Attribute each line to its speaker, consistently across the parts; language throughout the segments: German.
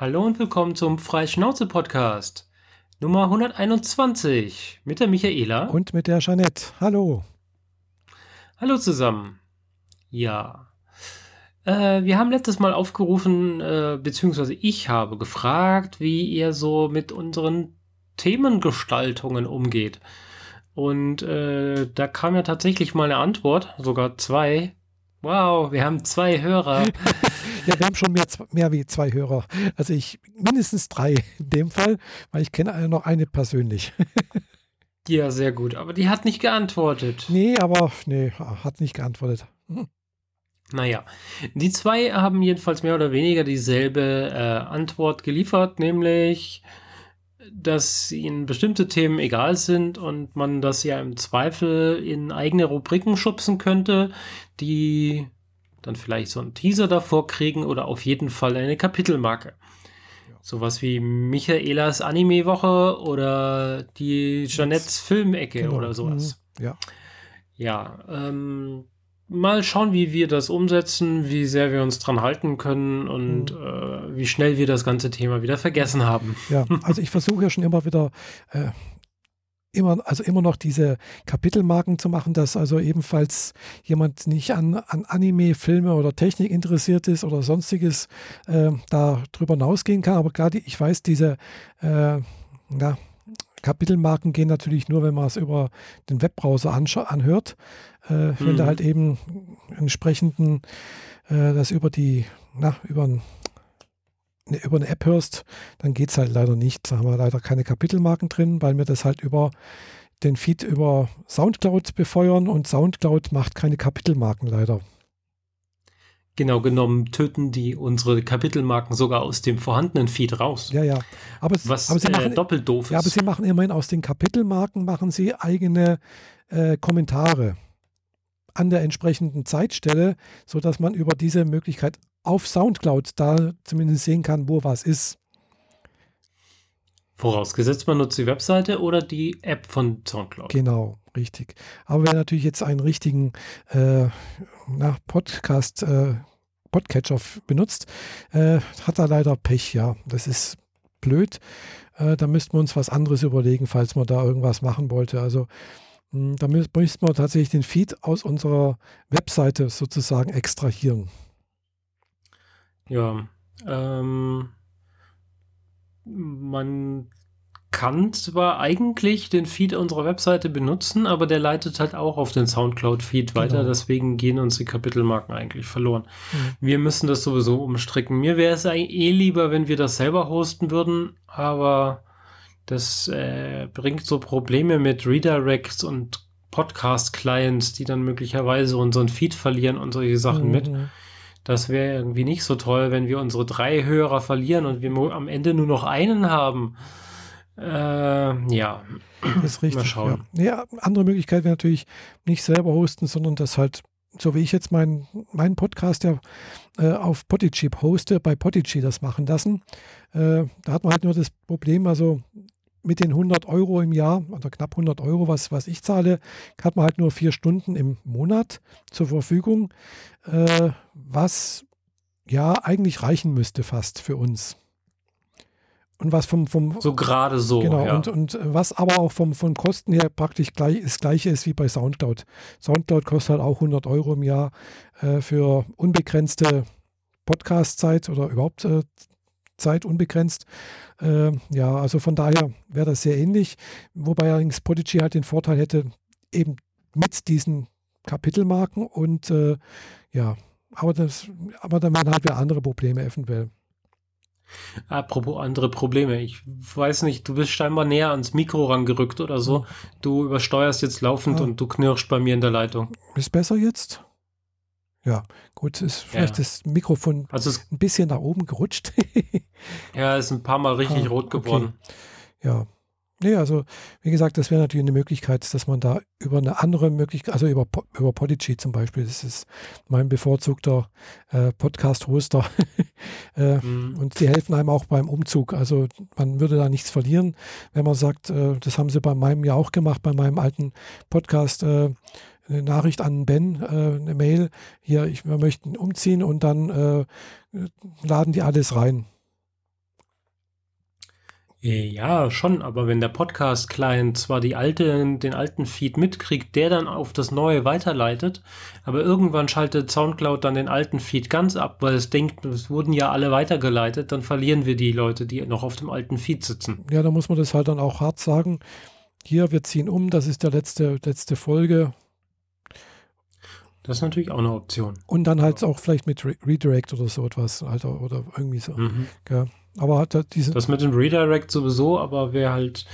Speaker 1: Hallo und willkommen zum Freischnauze-Podcast Nummer 121 mit der Michaela.
Speaker 2: Und mit der Jeanette. Hallo.
Speaker 1: Hallo zusammen. Ja. Äh, wir haben letztes Mal aufgerufen, äh, beziehungsweise ich habe gefragt, wie ihr so mit unseren Themengestaltungen umgeht. Und äh, da kam ja tatsächlich mal eine Antwort, sogar zwei. Wow, wir haben zwei Hörer.
Speaker 2: ja, wir haben schon mehr, mehr wie zwei Hörer. Also ich mindestens drei in dem Fall, weil ich kenne noch eine persönlich.
Speaker 1: ja, sehr gut. Aber die hat nicht geantwortet.
Speaker 2: Nee, aber nee, hat nicht geantwortet. Hm.
Speaker 1: Naja, die zwei haben jedenfalls mehr oder weniger dieselbe äh, Antwort geliefert, nämlich dass ihnen bestimmte Themen egal sind und man das ja im Zweifel in eigene Rubriken schubsen könnte, die dann vielleicht so einen Teaser davor kriegen oder auf jeden Fall eine Kapitelmarke. Ja. Sowas wie Michaelas Anime-Woche oder die Jeanettes Filmecke genau. oder sowas.
Speaker 2: Mhm. Ja.
Speaker 1: Ja, ähm, mal schauen, wie wir das umsetzen, wie sehr wir uns dran halten können und mhm. äh, wie schnell wir das ganze Thema wieder vergessen haben.
Speaker 2: Ja, also ich versuche ja schon immer wieder äh, immer, also immer noch diese Kapitelmarken zu machen, dass also ebenfalls jemand nicht an, an Anime, Filme oder Technik interessiert ist oder sonstiges äh, da drüber hinausgehen kann. Aber gerade ich weiß, diese äh, ja, Kapitelmarken gehen natürlich nur, wenn man es über den Webbrowser anhört. Äh, mhm. Wenn du halt eben entsprechenden äh, das über die, na, über, ein, ne, über eine App hörst, dann geht es halt leider nicht. Da haben wir leider keine Kapitelmarken drin, weil wir das halt über den Feed über Soundcloud befeuern und Soundcloud macht keine Kapitelmarken leider.
Speaker 1: Genau genommen töten die unsere Kapitelmarken sogar aus dem vorhandenen Feed raus.
Speaker 2: Ja, ja. Aber,
Speaker 1: was
Speaker 2: aber sie
Speaker 1: äh,
Speaker 2: machen,
Speaker 1: doppelt doof ist.
Speaker 2: Ja, aber sie machen immerhin aus den Kapitelmarken machen sie eigene äh, Kommentare an der entsprechenden Zeitstelle, sodass man über diese Möglichkeit auf Soundcloud da zumindest sehen kann, wo was ist.
Speaker 1: Vorausgesetzt, man nutzt die Webseite oder die App von Soundcloud.
Speaker 2: Genau, richtig. Aber wer natürlich jetzt einen richtigen äh, na, Podcast, äh, Podcatcher benutzt, äh, hat da leider Pech, ja. Das ist blöd. Äh, da müssten wir uns was anderes überlegen, falls man da irgendwas machen wollte. Also hm, da müssten wir tatsächlich den Feed aus unserer Webseite sozusagen extrahieren.
Speaker 1: Ja, ähm, man kann zwar eigentlich den Feed unserer Webseite benutzen, aber der leitet halt auch auf den Soundcloud-Feed genau. weiter. Deswegen gehen uns die Kapitelmarken eigentlich verloren. Mhm. Wir müssen das sowieso umstricken. Mir wäre es eh lieber, wenn wir das selber hosten würden, aber das äh, bringt so Probleme mit Redirects und Podcast-Clients, die dann möglicherweise unseren Feed verlieren und solche Sachen mhm. mit. Das wäre irgendwie nicht so toll, wenn wir unsere drei Hörer verlieren und wir am Ende nur noch einen haben. Äh, ja.
Speaker 2: Das ist richtig. Mal schauen. Ja. ja andere Möglichkeit wäre natürlich nicht selber hosten, sondern das halt, so wie ich jetzt meinen mein Podcast ja äh, auf Podigy hoste, bei Podigy das machen lassen. Äh, da hat man halt nur das Problem, also mit den 100 Euro im Jahr, oder knapp 100 Euro, was, was ich zahle, hat man halt nur vier Stunden im Monat zur Verfügung, äh, was ja eigentlich reichen müsste fast für uns. Und was vom, vom
Speaker 1: so gerade so.
Speaker 2: Genau, ja. und, und was aber auch vom, von Kosten her praktisch gleich, das gleiche ist wie bei Soundcloud. Soundcloud kostet halt auch 100 Euro im Jahr äh, für unbegrenzte Podcast-Zeit oder überhaupt äh, Zeit unbegrenzt. Äh, ja, also von daher wäre das sehr ähnlich. Wobei allerdings Podigy halt den Vorteil hätte, eben mit diesen Kapitelmarken und äh, ja, aber, das, aber dann wären halt wieder andere Probleme eventuell.
Speaker 1: Apropos andere Probleme. Ich weiß nicht, du bist scheinbar näher ans Mikro rangerückt oder so. Du übersteuerst jetzt laufend ja. und du knirschst bei mir in der Leitung.
Speaker 2: Ist besser jetzt? Ja, gut, ist vielleicht ja. das Mikrofon also ein bisschen nach oben gerutscht.
Speaker 1: ja, ist ein paar Mal richtig ah, rot geworden.
Speaker 2: Okay. Ja, Nee, also wie gesagt, das wäre natürlich eine Möglichkeit, dass man da über eine andere Möglichkeit, also über, über Podigy zum Beispiel, das ist mein bevorzugter äh, Podcast-Hoster. äh, mhm. Und die helfen einem auch beim Umzug. Also man würde da nichts verlieren, wenn man sagt, äh, das haben sie bei meinem ja auch gemacht, bei meinem alten Podcast. Eine Nachricht an Ben, äh, eine Mail, hier, ich, wir möchten umziehen und dann äh, laden die alles rein.
Speaker 1: Ja, schon, aber wenn der Podcast-Client zwar die alte, den alten Feed mitkriegt, der dann auf das neue weiterleitet, aber irgendwann schaltet Soundcloud dann den alten Feed ganz ab, weil es denkt, es wurden ja alle weitergeleitet, dann verlieren wir die Leute, die noch auf dem alten Feed sitzen.
Speaker 2: Ja, da muss man das halt dann auch hart sagen. Hier, wir ziehen um, das ist der letzte, letzte Folge.
Speaker 1: Das ist natürlich auch eine Option.
Speaker 2: Und dann halt auch vielleicht mit Re Redirect oder so etwas, halt, oder irgendwie so. Mhm. Ja. Aber hat er diese.
Speaker 1: Das mit dem Redirect sowieso, aber wer halt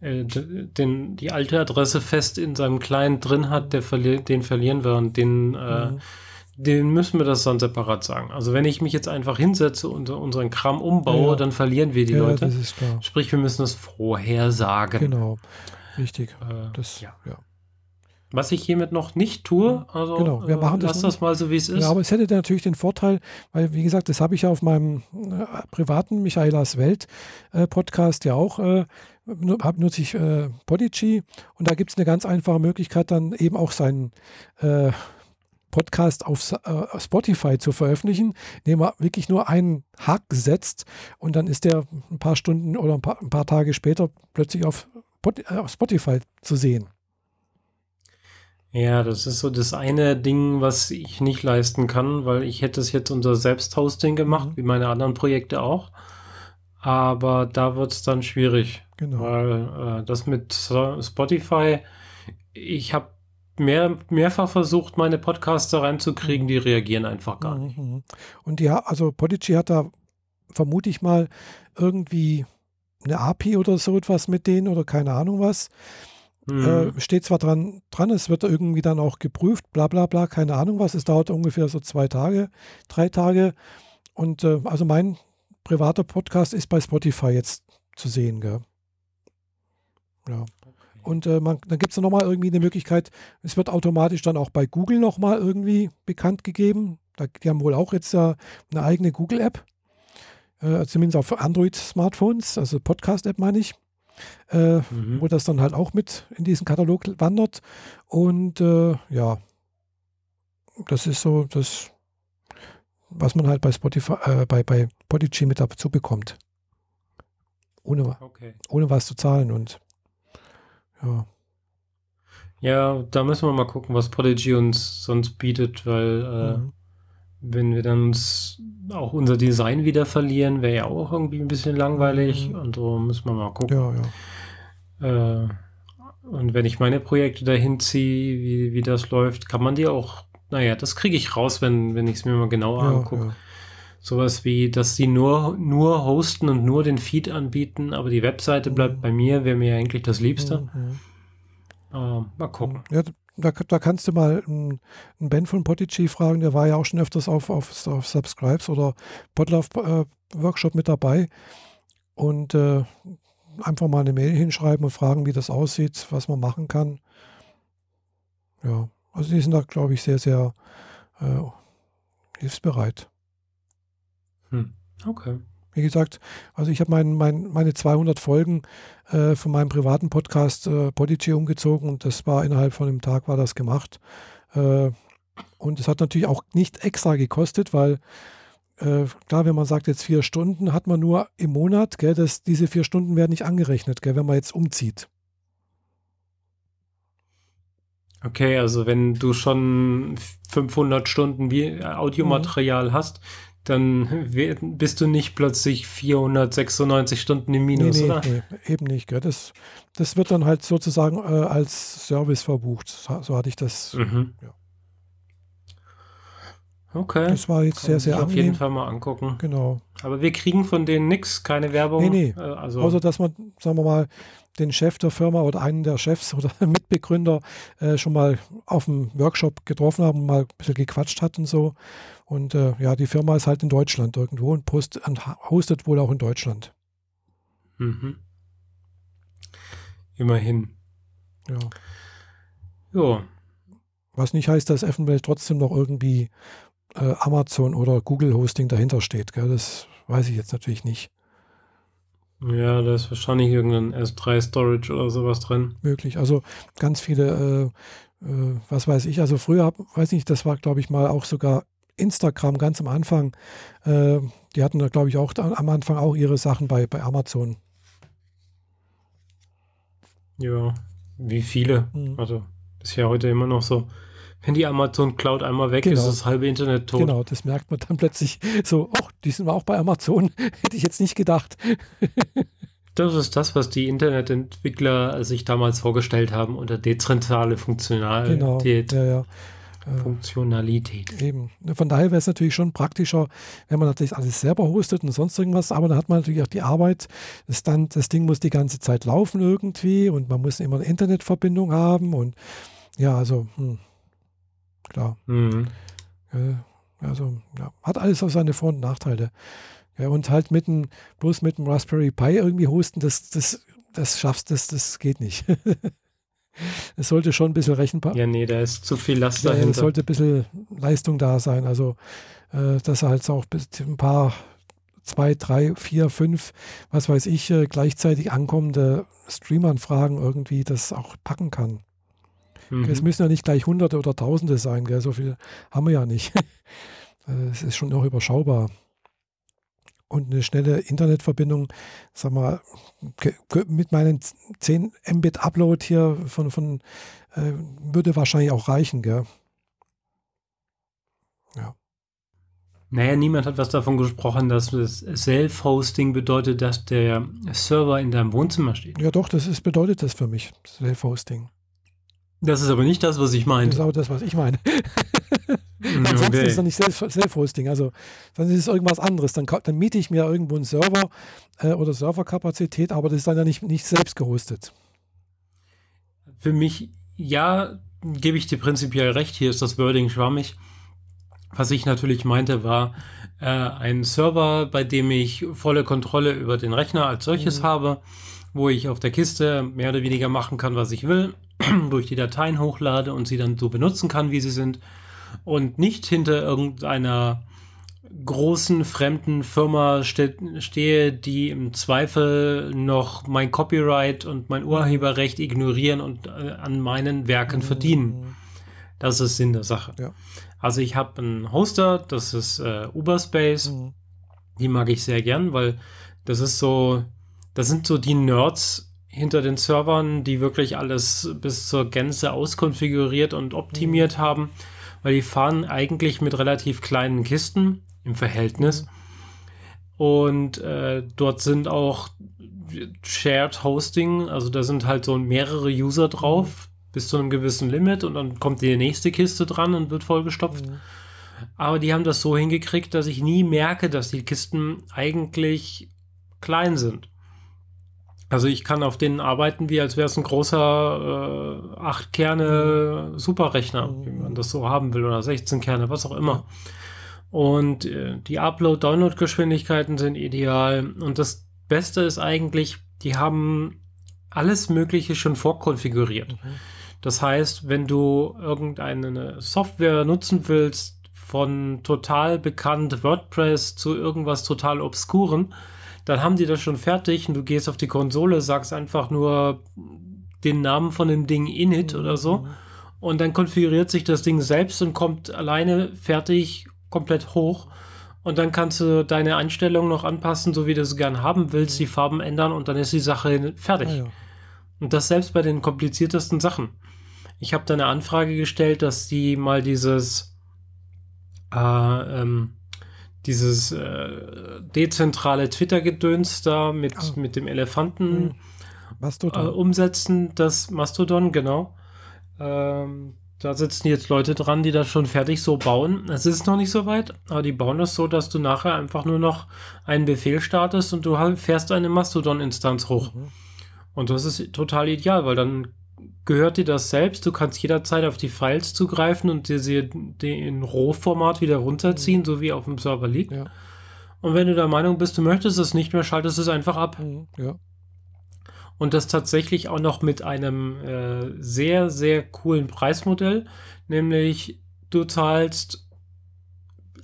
Speaker 1: äh, den, die alte Adresse fest in seinem Client drin hat, der verli den verlieren wir und den, äh, mhm. den müssen wir das dann separat sagen. Also wenn ich mich jetzt einfach hinsetze und unseren Kram umbaue, ja. dann verlieren wir die ja, Leute.
Speaker 2: Das ist klar.
Speaker 1: Sprich, wir müssen das vorher sagen.
Speaker 2: Genau. Richtig. Äh, das, ja. ja.
Speaker 1: Was ich hiermit noch nicht tue, also
Speaker 2: genau, wir machen
Speaker 1: äh, lass das, das mal so, wie es ist.
Speaker 2: Ja, aber es hätte natürlich den Vorteil, weil, wie gesagt, das habe ich ja auf meinem äh, privaten Michaelas Welt äh, Podcast ja auch, äh, nutze ich äh, Podigy und da gibt es eine ganz einfache Möglichkeit, dann eben auch seinen äh, Podcast auf äh, Spotify zu veröffentlichen, indem man wirklich nur einen Hack setzt und dann ist der ein paar Stunden oder ein paar, ein paar Tage später plötzlich auf Spotify zu sehen.
Speaker 1: Ja, das ist so das eine Ding, was ich nicht leisten kann, weil ich hätte es jetzt unter Selbsthosting gemacht, mhm. wie meine anderen Projekte auch. Aber da wird es dann schwierig. Genau. Weil äh, das mit Spotify, ich habe mehr, mehrfach versucht, meine Podcaster reinzukriegen, mhm. die reagieren einfach gar nicht. Mhm.
Speaker 2: Und ja, also Podigy hat da, vermute ich mal, irgendwie eine API oder so etwas mit denen oder keine Ahnung was. Mhm. Äh, steht zwar dran, dran, es wird irgendwie dann auch geprüft, bla bla bla, keine Ahnung was. Es dauert ungefähr so zwei Tage, drei Tage. Und äh, also mein privater Podcast ist bei Spotify jetzt zu sehen, gell? Ja. Und äh, man, dann gibt es nochmal irgendwie eine Möglichkeit, es wird automatisch dann auch bei Google nochmal irgendwie bekannt gegeben. Da, die haben wohl auch jetzt ja eine eigene Google-App, äh, zumindest auf Android-Smartphones, also Podcast-App meine ich äh, mhm. wo das dann halt auch mit in diesen Katalog wandert. Und äh, ja, das ist so das, was man halt bei Spotify, äh, bei, bei Podigy mit dazu bekommt. Ohne, okay. ohne was zu zahlen und ja.
Speaker 1: Ja, da müssen wir mal gucken, was Podigy uns sonst bietet, weil äh, mhm. Wenn wir dann uns auch unser Design wieder verlieren, wäre ja auch irgendwie ein bisschen langweilig. Mhm. Und so müssen wir mal gucken. Ja, ja. Äh, und wenn ich meine Projekte dahin ziehe, wie, wie das läuft, kann man die auch, naja, das kriege ich raus, wenn, wenn ich es mir mal genauer ja, angucke. Ja. Sowas wie, dass sie nur, nur hosten und nur den Feed anbieten, aber die Webseite bleibt mhm. bei mir, wäre mir eigentlich das Liebste. Mhm. Äh, mal gucken.
Speaker 2: Ja, da, da kannst du mal einen, Ben von Podigy fragen, der war ja auch schon öfters auf, auf, auf Subscribes oder Podlove äh, mit dabei. Und äh, einfach mal eine Mail hinschreiben und fragen, wie das aussieht, was man machen kann. Ja, also die sind da, glaube ich, sehr, sehr äh, hilfsbereit.
Speaker 1: Hm. Okay.
Speaker 2: Wie gesagt, also ich habe mein, mein, meine 200 Folgen äh, von meinem privaten Podcast äh, Podigy umgezogen und das war innerhalb von einem Tag war das gemacht. Äh, und es hat natürlich auch nicht extra gekostet, weil äh, klar, wenn man sagt jetzt vier Stunden, hat man nur im Monat, gell, das, diese vier Stunden werden nicht angerechnet, gell, wenn man jetzt umzieht.
Speaker 1: Okay, also wenn du schon 500 Stunden Audiomaterial mhm. hast, dann bist du nicht plötzlich 496 Stunden im Minus, nee, nee, oder? Nee,
Speaker 2: eben nicht. Gell? Das, das wird dann halt sozusagen äh, als Service verbucht. So, so hatte ich das. Mhm. Ja.
Speaker 1: Okay.
Speaker 2: Das war jetzt Kann sehr, sehr
Speaker 1: angenehm. auf jeden Fall mal angucken.
Speaker 2: Genau.
Speaker 1: Aber wir kriegen von denen nichts, keine Werbung.
Speaker 2: Nee, nee. Äh, also Außer, dass man, sagen wir mal, den Chef der Firma oder einen der Chefs oder Mitbegründer äh, schon mal auf dem Workshop getroffen haben und mal ein bisschen gequatscht hat und so. Und äh, ja, die Firma ist halt in Deutschland irgendwo und, post, und hostet wohl auch in Deutschland.
Speaker 1: Mhm. Immerhin.
Speaker 2: Ja.
Speaker 1: Ja.
Speaker 2: Was nicht heißt, dass Effenwelt trotzdem noch irgendwie äh, Amazon oder Google Hosting dahinter steht. Gell? Das weiß ich jetzt natürlich nicht.
Speaker 1: Ja, da ist wahrscheinlich irgendein S3-Storage oder sowas drin.
Speaker 2: Möglich. Also ganz viele, äh, äh, was weiß ich, also früher, weiß nicht, das war, glaube ich, mal auch sogar Instagram ganz am Anfang. Äh, die hatten da, glaube ich, auch da, am Anfang auch ihre Sachen bei, bei Amazon.
Speaker 1: Ja, wie viele. Mhm. Also ist ja heute immer noch so. Wenn die Amazon Cloud einmal weg genau. ist, das halbe Internet tot.
Speaker 2: Genau, das merkt man dann plötzlich so, ach, oh, die sind wir auch bei Amazon. Hätte ich jetzt nicht gedacht.
Speaker 1: das ist das, was die Internetentwickler sich damals vorgestellt haben unter dezentrale Funktionalität. Genau, ja, ja. Äh, Funktionalität.
Speaker 2: Eben. Von daher wäre es natürlich schon praktischer, wenn man natürlich alles selber hostet und sonst irgendwas, aber da hat man natürlich auch die Arbeit, das, dann, das Ding muss die ganze Zeit laufen irgendwie und man muss immer eine Internetverbindung haben und ja, also hm, klar. Mhm. also ja, hat alles auch seine Vor- und Nachteile. Ja, und halt mit dem, bloß mit dem Raspberry Pi irgendwie hosten, das, das, das schaffst, das, das geht nicht. es sollte schon ein bisschen rechenbar.
Speaker 1: Ja, nee, da ist zu viel Last ja, dahinter.
Speaker 2: Es sollte ein bisschen Leistung da sein. Also, äh, dass er halt auch ein paar, zwei, drei, vier, fünf, was weiß ich, äh, gleichzeitig ankommende Streamanfragen irgendwie das auch packen kann. Mhm. Es müssen ja nicht gleich Hunderte oder Tausende sein, gell? so viel haben wir ja nicht. Äh, es ist schon noch überschaubar und eine schnelle Internetverbindung, sag mal, mit meinen 10 Mbit Upload hier von, von äh, würde wahrscheinlich auch reichen, gell?
Speaker 1: Ja. Naja, niemand hat was davon gesprochen, dass das Self-Hosting bedeutet, dass der Server in deinem Wohnzimmer steht.
Speaker 2: Ja, doch, das ist, bedeutet das für mich, Self-Hosting.
Speaker 1: Das ist aber nicht das, was ich meine.
Speaker 2: Das ist aber das, was ich meine. Ansonsten okay. ist es dann nicht Self-Hosting. Also dann ist es irgendwas anderes. Dann, dann miete ich mir irgendwo einen Server äh, oder Serverkapazität, aber das ist dann ja nicht, nicht selbst gehostet.
Speaker 1: Für mich, ja, gebe ich dir prinzipiell recht. Hier ist das Wording schwammig. Was ich natürlich meinte, war äh, ein Server, bei dem ich volle Kontrolle über den Rechner als solches mhm. habe, wo ich auf der Kiste mehr oder weniger machen kann, was ich will, wo ich die Dateien hochlade und sie dann so benutzen kann, wie sie sind und nicht hinter irgendeiner großen fremden Firma ste stehe, die im Zweifel noch mein Copyright und mein Urheberrecht ignorieren und äh, an meinen Werken mhm. verdienen. Das ist Sinn der Sache. Ja. Also ich habe einen Hoster, das ist äh, Uberspace. Mhm. Die mag ich sehr gern, weil das ist so, das sind so die Nerds hinter den Servern, die wirklich alles bis zur Gänze auskonfiguriert und optimiert mhm. haben weil die fahren eigentlich mit relativ kleinen Kisten im Verhältnis. Und äh, dort sind auch Shared Hosting, also da sind halt so mehrere User drauf bis zu einem gewissen Limit und dann kommt die nächste Kiste dran und wird vollgestopft. Mhm. Aber die haben das so hingekriegt, dass ich nie merke, dass die Kisten eigentlich klein sind. Also ich kann auf denen arbeiten, wie als wäre es ein großer äh, 8 Kerne Superrechner, wie man das so haben will, oder 16 Kerne, was auch immer. Und äh, die Upload-Download-Geschwindigkeiten sind ideal. Und das Beste ist eigentlich, die haben alles Mögliche schon vorkonfiguriert. Mhm. Das heißt, wenn du irgendeine Software nutzen willst, von total bekannt WordPress zu irgendwas total obskuren, dann haben die das schon fertig und du gehst auf die Konsole, sagst einfach nur den Namen von dem Ding init mhm. oder so mhm. und dann konfiguriert sich das Ding selbst und kommt alleine fertig komplett hoch und dann kannst du deine Einstellungen noch anpassen, so wie du es gern haben willst, die Farben ändern und dann ist die Sache fertig. Ah, ja. Und das selbst bei den kompliziertesten Sachen. Ich habe da eine Anfrage gestellt, dass die mal dieses äh, ähm, dieses äh, dezentrale Twitter-Gedöns da mit, oh. mit dem Elefanten hm. äh, umsetzen, das Mastodon, genau. Ähm, da sitzen jetzt Leute dran, die das schon fertig so bauen. Es ist noch nicht so weit, aber die bauen das so, dass du nachher einfach nur noch einen Befehl startest und du fährst eine Mastodon-Instanz hoch. Mhm. Und das ist total ideal, weil dann gehört dir das selbst. Du kannst jederzeit auf die Files zugreifen und dir sie in Rohformat wieder runterziehen, mhm. so wie auf dem Server liegt. Ja. Und wenn du der Meinung bist, du möchtest es nicht mehr, schaltest es einfach ab. Mhm. Ja. Und das tatsächlich auch noch mit einem äh, sehr, sehr coolen Preismodell, nämlich du zahlst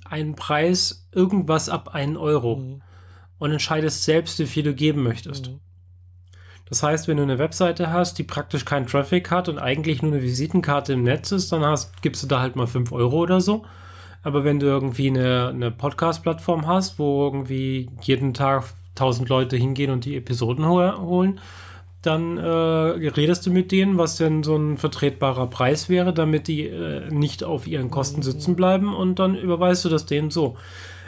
Speaker 1: einen Preis irgendwas ab 1 Euro mhm. und entscheidest selbst, wie viel du geben möchtest. Mhm. Das heißt, wenn du eine Webseite hast, die praktisch keinen Traffic hat und eigentlich nur eine Visitenkarte im Netz ist, dann hast, gibst du da halt mal 5 Euro oder so. Aber wenn du irgendwie eine, eine Podcast-Plattform hast, wo irgendwie jeden Tag 1000 Leute hingehen und die Episoden holen, dann äh, redest du mit denen, was denn so ein vertretbarer Preis wäre, damit die äh, nicht auf ihren Kosten sitzen bleiben und dann überweist du das denen so.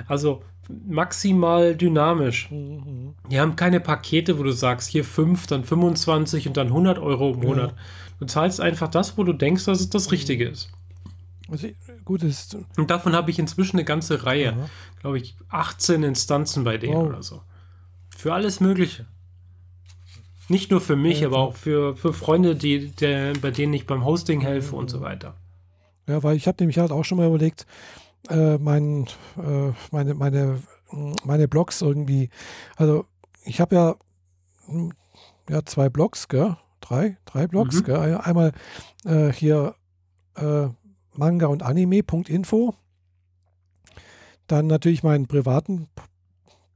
Speaker 1: Also maximal dynamisch. Die haben keine Pakete, wo du sagst, hier 5, dann 25 und dann 100 Euro im Monat. Ja. Du zahlst einfach das, wo du denkst, dass es das Richtige ist.
Speaker 2: Also, gut ist.
Speaker 1: Und davon habe ich inzwischen eine ganze Reihe. Glaube ich, 18 Instanzen bei denen wow. oder so. Für alles Mögliche. Nicht nur für mich, ja, aber auch für, für Freunde, die, der, bei denen ich beim Hosting helfe und so weiter.
Speaker 2: Ja, weil ich habe nämlich halt auch schon mal überlegt, äh, mein, äh, meine, meine, meine Blogs irgendwie, also ich habe ja, hm, ja zwei Blogs, gell? Drei, drei Blogs, mhm. gell? Einmal äh, hier äh, Manga und Anime.info. Dann natürlich meinen privaten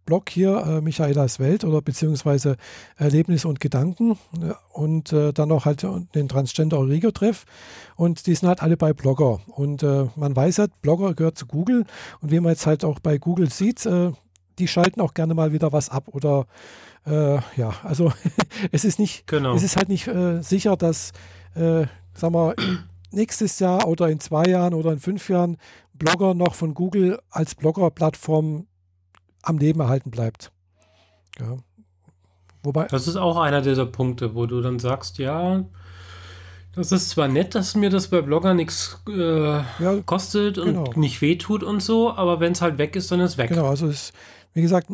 Speaker 2: Blog hier, äh, Michaelas Welt oder beziehungsweise Erlebnisse und Gedanken und äh, dann noch halt den Transgender Origo Treff. Und die sind halt alle bei Blogger. Und äh, man weiß halt, Blogger gehört zu Google. Und wie man jetzt halt auch bei Google sieht, äh, die schalten auch gerne mal wieder was ab oder äh, ja, also es ist nicht, genau. es ist halt nicht äh, sicher, dass, äh, sagen wir, nächstes Jahr oder in zwei Jahren oder in fünf Jahren Blogger noch von Google als Blogger-Plattform am Leben erhalten bleibt. Ja.
Speaker 1: Wobei, das ist auch einer dieser Punkte, wo du dann sagst, ja, das ist zwar nett, dass mir das bei Blogger nichts äh, ja, kostet und genau. nicht wehtut und so, aber wenn es halt weg ist, dann ist es weg.
Speaker 2: Genau, also es, wie gesagt,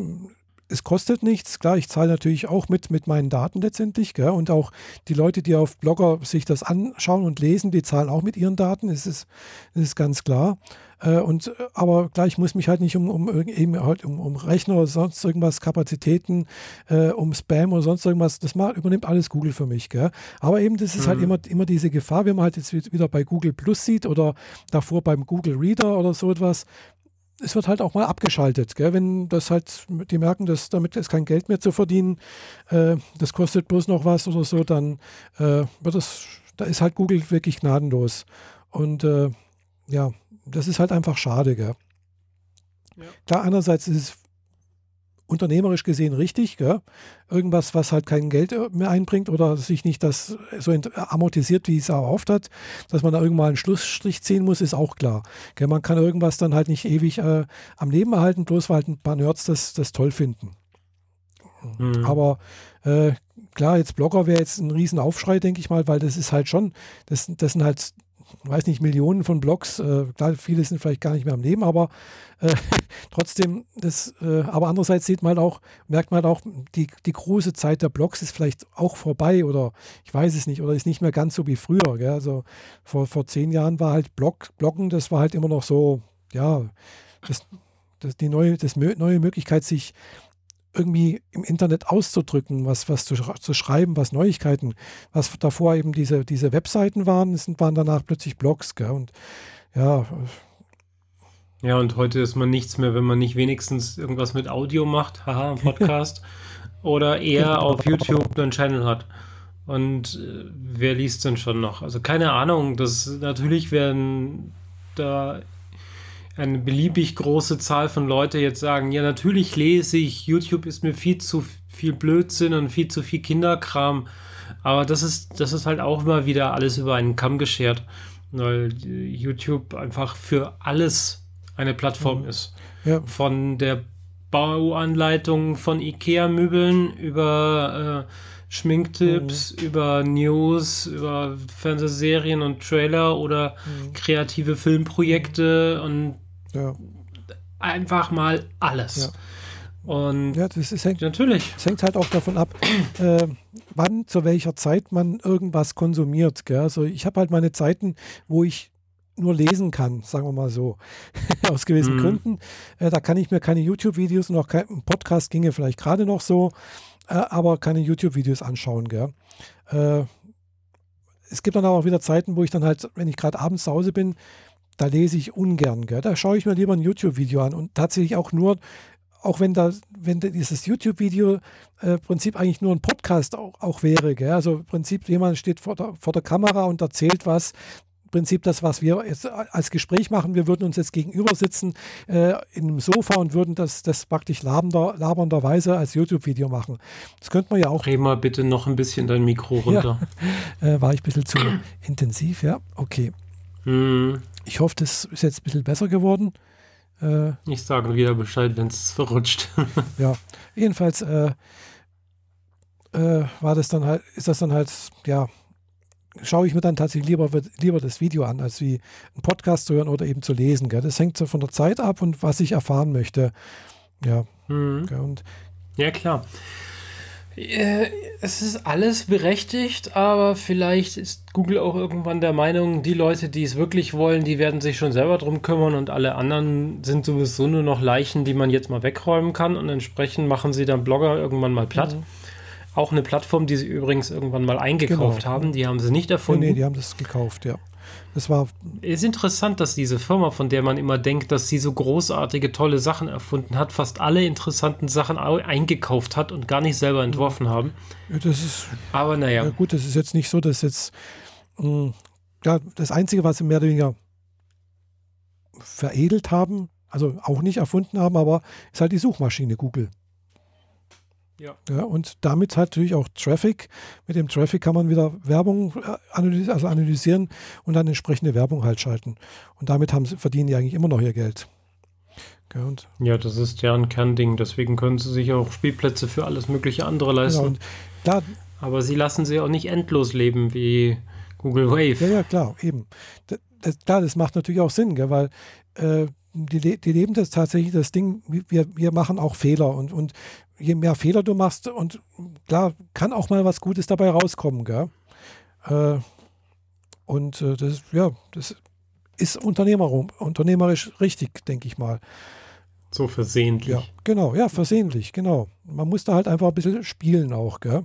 Speaker 2: es kostet nichts. Klar, ich zahle natürlich auch mit, mit meinen Daten letztendlich. Gell? Und auch die Leute, die auf Blogger sich das anschauen und lesen, die zahlen auch mit ihren Daten. Das ist, das ist ganz klar. Äh, und, aber klar, ich muss mich halt nicht um, um, eben halt um, um Rechner oder sonst irgendwas, Kapazitäten, äh, um Spam oder sonst irgendwas, das macht, übernimmt alles Google für mich. Gell? Aber eben, das ist halt mhm. halt immer, immer diese Gefahr, wenn man halt jetzt wieder bei Google Plus sieht oder davor beim Google Reader oder so etwas, es wird halt auch mal abgeschaltet, gell? wenn das halt, die merken, dass damit ist kein Geld mehr zu verdienen, äh, das kostet bloß noch was oder so, dann äh, wird es, da ist halt Google wirklich gnadenlos. Und äh, ja, das ist halt einfach schade, gell? Ja. Klar, einerseits ist es unternehmerisch gesehen richtig. Gell? Irgendwas, was halt kein Geld äh, mehr einbringt oder sich nicht das so amortisiert, wie es erhofft hat, dass man da irgendwann einen Schlussstrich ziehen muss, ist auch klar. Gell? Man kann irgendwas dann halt nicht ewig äh, am Leben erhalten, bloß weil halt ein paar Nerds das, das toll finden. Mhm. Aber äh, klar, jetzt Blogger wäre jetzt ein Riesenaufschrei, denke ich mal, weil das ist halt schon, das, das sind halt weiß nicht, Millionen von Blogs. Äh, klar, viele sind vielleicht gar nicht mehr am Leben, aber äh, trotzdem, das, äh, aber andererseits sieht man auch, merkt man auch, die, die große Zeit der Blogs ist vielleicht auch vorbei oder ich weiß es nicht, oder ist nicht mehr ganz so wie früher. Gell? Also vor, vor zehn Jahren war halt Blog, Bloggen, das war halt immer noch so, ja, das, das, die neue, das neue Möglichkeit, sich irgendwie im Internet auszudrücken, was, was zu, zu schreiben, was Neuigkeiten, was davor eben diese, diese Webseiten waren, sind, waren danach plötzlich Blogs, gell? Und ja.
Speaker 1: Ja, und heute ist man nichts mehr, wenn man nicht wenigstens irgendwas mit Audio macht, haha, Podcast, oder eher genau. auf YouTube einen Channel hat. Und äh, wer liest denn schon noch? Also keine Ahnung, das natürlich werden da eine beliebig große Zahl von Leute jetzt sagen, ja, natürlich lese ich, YouTube ist mir viel zu viel Blödsinn und viel zu viel Kinderkram. Aber das ist, das ist halt auch immer wieder alles über einen Kamm geschert, weil YouTube einfach für alles eine Plattform mhm. ist. Ja. Von der Bauanleitung von IKEA-Möbeln über äh, Schminktipps, mhm. über News, über Fernsehserien und Trailer oder mhm. kreative Filmprojekte und ja. einfach mal alles.
Speaker 2: Ja. Und ja, das ist, hängt, natürlich. Es hängt halt auch davon ab, äh, wann, zu welcher Zeit man irgendwas konsumiert. Gell? Also ich habe halt meine Zeiten, wo ich nur lesen kann, sagen wir mal so, aus gewissen mhm. Gründen. Äh, da kann ich mir keine YouTube-Videos und auch kein Podcast ginge vielleicht gerade noch so äh, aber keine YouTube-Videos anschauen. Gell? Äh, es gibt dann aber auch wieder Zeiten, wo ich dann halt, wenn ich gerade abends zu Hause bin, da lese ich ungern. Gell? Da schaue ich mir lieber ein YouTube-Video an und tatsächlich auch nur, auch wenn da, wenn dieses YouTube-Video äh, Prinzip eigentlich nur ein Podcast auch, auch wäre. Gell? Also im Prinzip jemand steht vor der, vor der Kamera und erzählt was, Prinzip das, was wir jetzt als Gespräch machen. Wir würden uns jetzt gegenüber sitzen äh, in einem Sofa und würden das, das praktisch labernder, labernderweise als YouTube-Video machen. Das könnte man ja auch.
Speaker 1: Dreh mal bitte noch ein bisschen dein Mikro runter.
Speaker 2: Ja, äh, war ich ein bisschen zu intensiv, ja? Okay. Hm. Ich hoffe, das ist jetzt ein bisschen besser geworden.
Speaker 1: Äh, ich sage wieder Bescheid, wenn es verrutscht.
Speaker 2: ja, jedenfalls äh, äh, war das dann halt, ist das dann halt, ja, schaue ich mir dann tatsächlich lieber, lieber das Video an, als wie einen Podcast zu hören oder eben zu lesen. Gell? Das hängt so von der Zeit ab und was ich erfahren möchte. Ja. Mhm.
Speaker 1: Und ja, klar. Äh, es ist alles berechtigt, aber vielleicht ist Google auch irgendwann der Meinung, die Leute, die es wirklich wollen, die werden sich schon selber drum kümmern und alle anderen sind sowieso nur noch Leichen, die man jetzt mal wegräumen kann und entsprechend machen sie dann Blogger irgendwann mal platt. Mhm. Auch eine Plattform, die sie übrigens irgendwann mal eingekauft genau. haben. Die haben sie nicht erfunden. Nee,
Speaker 2: nee, die haben das gekauft, ja. Das war.
Speaker 1: Es ist interessant, dass diese Firma, von der man immer denkt, dass sie so großartige, tolle Sachen erfunden hat, fast alle interessanten Sachen eingekauft hat und gar nicht selber entworfen haben.
Speaker 2: Ja, das ist.
Speaker 1: Aber naja. Ja,
Speaker 2: gut, das ist jetzt nicht so, dass jetzt. Mh, hm, ja, das Einzige, was sie mehr oder weniger veredelt haben, also auch nicht erfunden haben, aber ist halt die Suchmaschine Google. Ja. ja. Und damit hat natürlich auch Traffic. Mit dem Traffic kann man wieder Werbung äh, analysieren, also analysieren und dann entsprechende Werbung halt schalten. Und damit haben sie, verdienen die eigentlich immer noch ihr Geld.
Speaker 1: Ja, und ja, das ist ja ein Kernding. Deswegen können sie sich auch Spielplätze für alles mögliche andere genau, leisten. Genau, Aber sie lassen sie auch nicht endlos leben wie Google Wave.
Speaker 2: Ja, ja, klar, eben. Das, das, klar, das macht natürlich auch Sinn, gell, weil äh, die, die leben das tatsächlich, das Ding, wir, wir machen auch Fehler und, und je mehr Fehler du machst und klar, kann auch mal was Gutes dabei rauskommen, gell? Äh, und äh, das, ja, das ist Unternehmer, unternehmerisch richtig, denke ich mal.
Speaker 1: So versehentlich.
Speaker 2: Ja, genau, ja, versehentlich, genau. Man muss da halt einfach ein bisschen spielen auch, gell?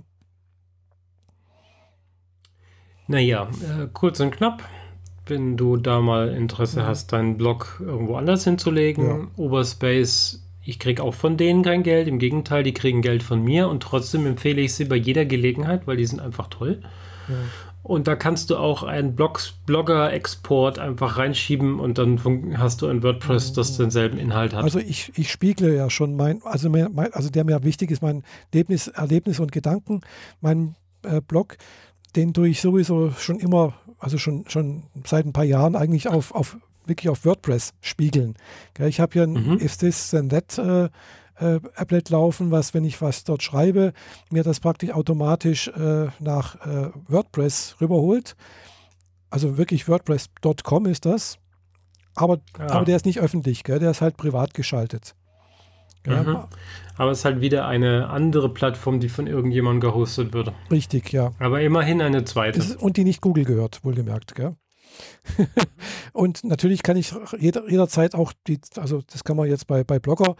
Speaker 1: Naja, äh, kurz und knapp. Wenn du da mal Interesse ja. hast, deinen Blog irgendwo anders hinzulegen, ja. Oberspace ich kriege auch von denen kein Geld. Im Gegenteil, die kriegen Geld von mir und trotzdem empfehle ich sie bei jeder Gelegenheit, weil die sind einfach toll. Ja. Und da kannst du auch einen Blogger-Export einfach reinschieben und dann hast du ein WordPress, das denselben Inhalt hat.
Speaker 2: Also ich, ich spiegle ja schon mein, also, mein, also der mir wichtig ist, mein Erlebnis, Erlebnis und Gedanken, mein äh, Blog, den tue ich sowieso schon immer, also schon, schon seit ein paar Jahren eigentlich auf, auf wirklich auf WordPress spiegeln. Ich habe hier ein mhm. If This Then That äh, äh, Applet laufen, was, wenn ich was dort schreibe, mir das praktisch automatisch äh, nach äh, WordPress rüberholt. Also wirklich WordPress.com ist das. Aber, ja. aber der ist nicht öffentlich, gell? der ist halt privat geschaltet.
Speaker 1: Mhm. Aber es ist halt wieder eine andere Plattform, die von irgendjemandem gehostet wird.
Speaker 2: Richtig, ja.
Speaker 1: Aber immerhin eine zweite.
Speaker 2: Ist, und die nicht Google gehört, wohlgemerkt. Gell? und natürlich kann ich jeder, jederzeit auch die, also das kann man jetzt bei, bei Blogger,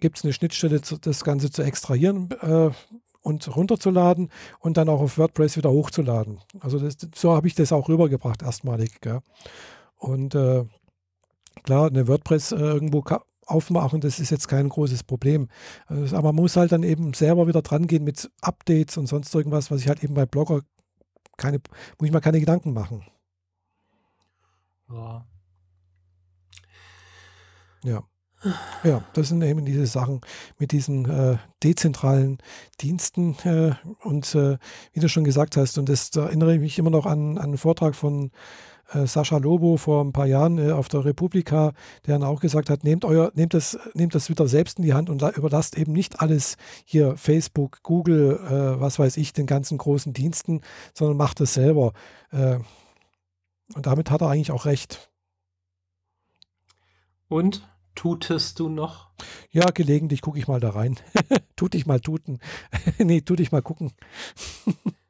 Speaker 2: gibt es eine Schnittstelle, das Ganze zu extrahieren äh, und runterzuladen und dann auch auf WordPress wieder hochzuladen. Also das, so habe ich das auch rübergebracht erstmalig. Gell? Und äh, klar, eine WordPress äh, irgendwo aufmachen, das ist jetzt kein großes Problem. Also, aber man muss halt dann eben selber wieder dran gehen mit Updates und sonst irgendwas, was ich halt eben bei Blogger keine, muss ich mal keine Gedanken machen. Ja. Ja. Ja, das sind eben diese Sachen mit diesen äh, dezentralen Diensten. Äh, und äh, wie du schon gesagt hast, und das da erinnere ich mich immer noch an, an einen Vortrag von äh, Sascha Lobo vor ein paar Jahren äh, auf der Republika, der dann auch gesagt hat, nehmt euer, nehmt das, nehmt das wieder selbst in die Hand und überlasst eben nicht alles hier Facebook, Google, äh, was weiß ich, den ganzen großen Diensten, sondern macht es selber. Und damit hat er eigentlich auch recht.
Speaker 1: Und tutest du noch?
Speaker 2: Ja, gelegentlich gucke ich mal da rein. tut dich mal tuten. nee, tu dich mal gucken.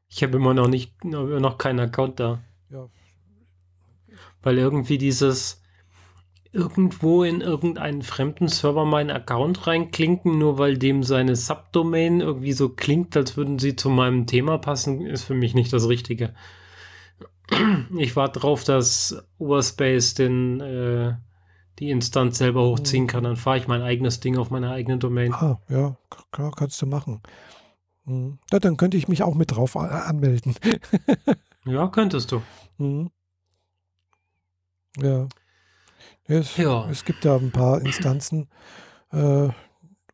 Speaker 1: ich habe immer noch nicht, noch keinen Account da. Ja. Weil irgendwie dieses irgendwo in irgendeinen fremden Server meinen Account reinklinken, nur weil dem seine Subdomain irgendwie so klingt, als würden sie zu meinem Thema passen, ist für mich nicht das Richtige. Ich warte drauf, dass Oberspace den, äh, die Instanz selber hochziehen kann. Dann fahre ich mein eigenes Ding auf meiner eigenen Domain.
Speaker 2: Ah, ja, klar, kannst du machen. Mhm. Ja, dann könnte ich mich auch mit drauf anmelden.
Speaker 1: ja, könntest du. Mhm.
Speaker 2: Ja. Es, ja. es gibt ja ein paar Instanzen, äh,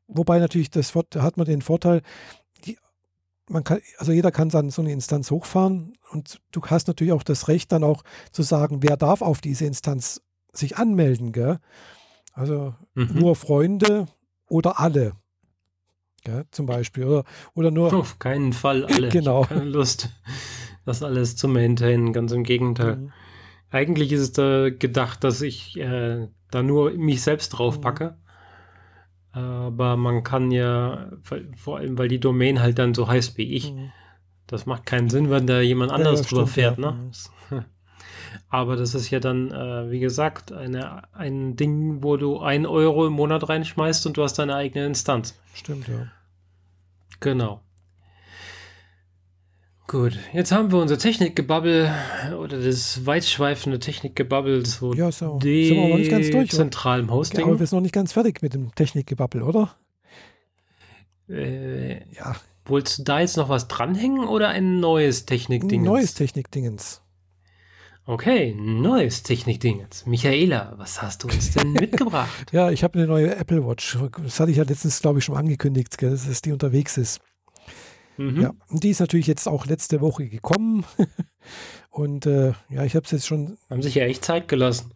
Speaker 2: wobei natürlich das da hat man den Vorteil, man kann, also jeder kann dann so eine Instanz hochfahren und du hast natürlich auch das Recht, dann auch zu sagen, wer darf auf diese Instanz sich anmelden, gell? Also mhm. nur Freunde oder alle. Gell, zum Beispiel. Oder, oder nur.
Speaker 1: Auf keinen Fall alle.
Speaker 2: genau.
Speaker 1: keine Lust, das alles zu maintainen. Ganz im Gegenteil. Mhm. Eigentlich ist es da gedacht, dass ich äh, da nur mich selbst drauf packe. Mhm. Aber man kann ja, vor allem, weil die Domain halt dann so heißt wie ich, mhm. das macht keinen Sinn, wenn da jemand anderes ja, drüber stimmt, fährt. Ja. Ne? Aber das ist ja dann, äh, wie gesagt, eine, ein Ding, wo du ein Euro im Monat reinschmeißt und du hast deine eigene Instanz.
Speaker 2: Stimmt, ja.
Speaker 1: Genau. Gut, jetzt haben wir unser Technikgebabbel oder das weitschweifende Technikgebabbel so
Speaker 2: ja, so. sind wir aber nicht ganz durch,
Speaker 1: zentralem Hosting.
Speaker 2: aber wir sind noch nicht ganz fertig mit dem Technikgebabbel, oder?
Speaker 1: Äh, ja. Wolltest du da jetzt noch was dranhängen oder ein neues Technikdingens?
Speaker 2: Neues Technikdingens.
Speaker 1: Okay, neues Technikdingens. Michaela, was hast du uns denn mitgebracht?
Speaker 2: Ja, ich habe eine neue Apple Watch. Das hatte ich ja letztens, glaube ich, schon angekündigt, gell, dass die unterwegs ist. Mhm. Ja, und die ist natürlich jetzt auch letzte Woche gekommen. und äh, ja, ich habe es jetzt schon.
Speaker 1: Haben sich ja echt Zeit gelassen.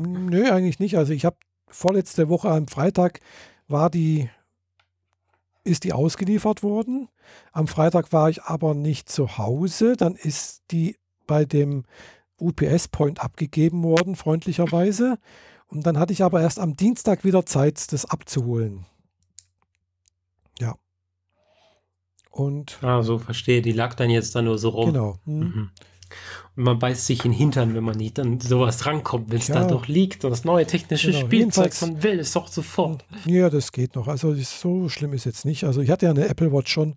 Speaker 2: Nö, eigentlich nicht. Also ich habe vorletzte Woche am Freitag war die, ist die ausgeliefert worden. Am Freitag war ich aber nicht zu Hause. Dann ist die bei dem UPS-Point abgegeben worden, freundlicherweise. Und dann hatte ich aber erst am Dienstag wieder Zeit, das abzuholen. Ja. Und
Speaker 1: ah, so verstehe. Die lag dann jetzt da nur so rum.
Speaker 2: Genau. Hm. Mhm.
Speaker 1: Und man beißt sich in den Hintern, wenn man nicht an sowas rankommt, wenn es ja. da doch liegt und das neue technische genau. Spielzeug, man will es doch sofort.
Speaker 2: Ja, das geht noch. Also so schlimm ist jetzt nicht. Also ich hatte ja eine Apple Watch schon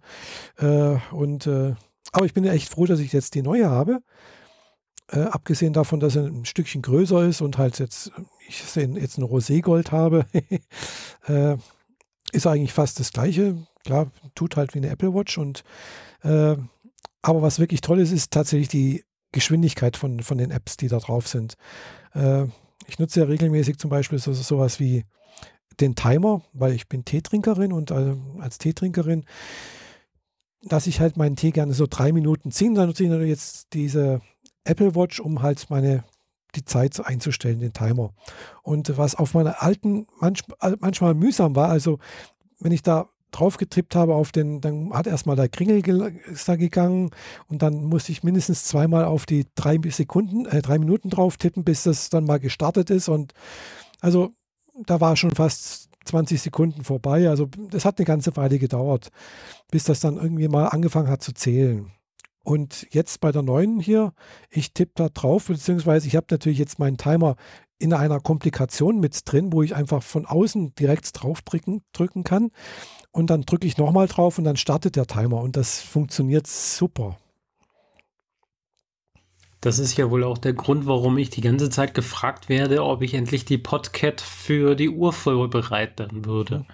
Speaker 2: äh, und äh, aber ich bin ja echt froh, dass ich jetzt die neue habe. Äh, abgesehen davon, dass er ein Stückchen größer ist und halt jetzt, ich jetzt ein Roségold habe, äh, ist eigentlich fast das gleiche klar, tut halt wie eine Apple Watch und äh, aber was wirklich toll ist, ist tatsächlich die Geschwindigkeit von, von den Apps, die da drauf sind. Äh, ich nutze ja regelmäßig zum Beispiel so, sowas wie den Timer, weil ich bin Teetrinkerin und äh, als Teetrinkerin dass ich halt meinen Tee gerne so drei Minuten ziehen. Dann nutze ich jetzt diese Apple Watch, um halt meine die Zeit einzustellen, den Timer. Und was auf meiner alten manch, manchmal mühsam war, also wenn ich da drauf getippt habe auf den, dann hat erstmal der Kringel ge ist da gegangen und dann musste ich mindestens zweimal auf die drei Sekunden, äh, drei Minuten drauf tippen, bis das dann mal gestartet ist. Und also da war schon fast 20 Sekunden vorbei. Also das hat eine ganze Weile gedauert, bis das dann irgendwie mal angefangen hat zu zählen. Und jetzt bei der neuen hier, ich tippe da drauf, beziehungsweise ich habe natürlich jetzt meinen Timer in einer Komplikation mit drin, wo ich einfach von außen direkt drauf drücken, drücken kann und dann drücke ich nochmal drauf und dann startet der Timer und das funktioniert super.
Speaker 1: Das ist ja wohl auch der Grund, warum ich die ganze Zeit gefragt werde, ob ich endlich die Podcat für die Uhr vorbereiten würde. Mhm.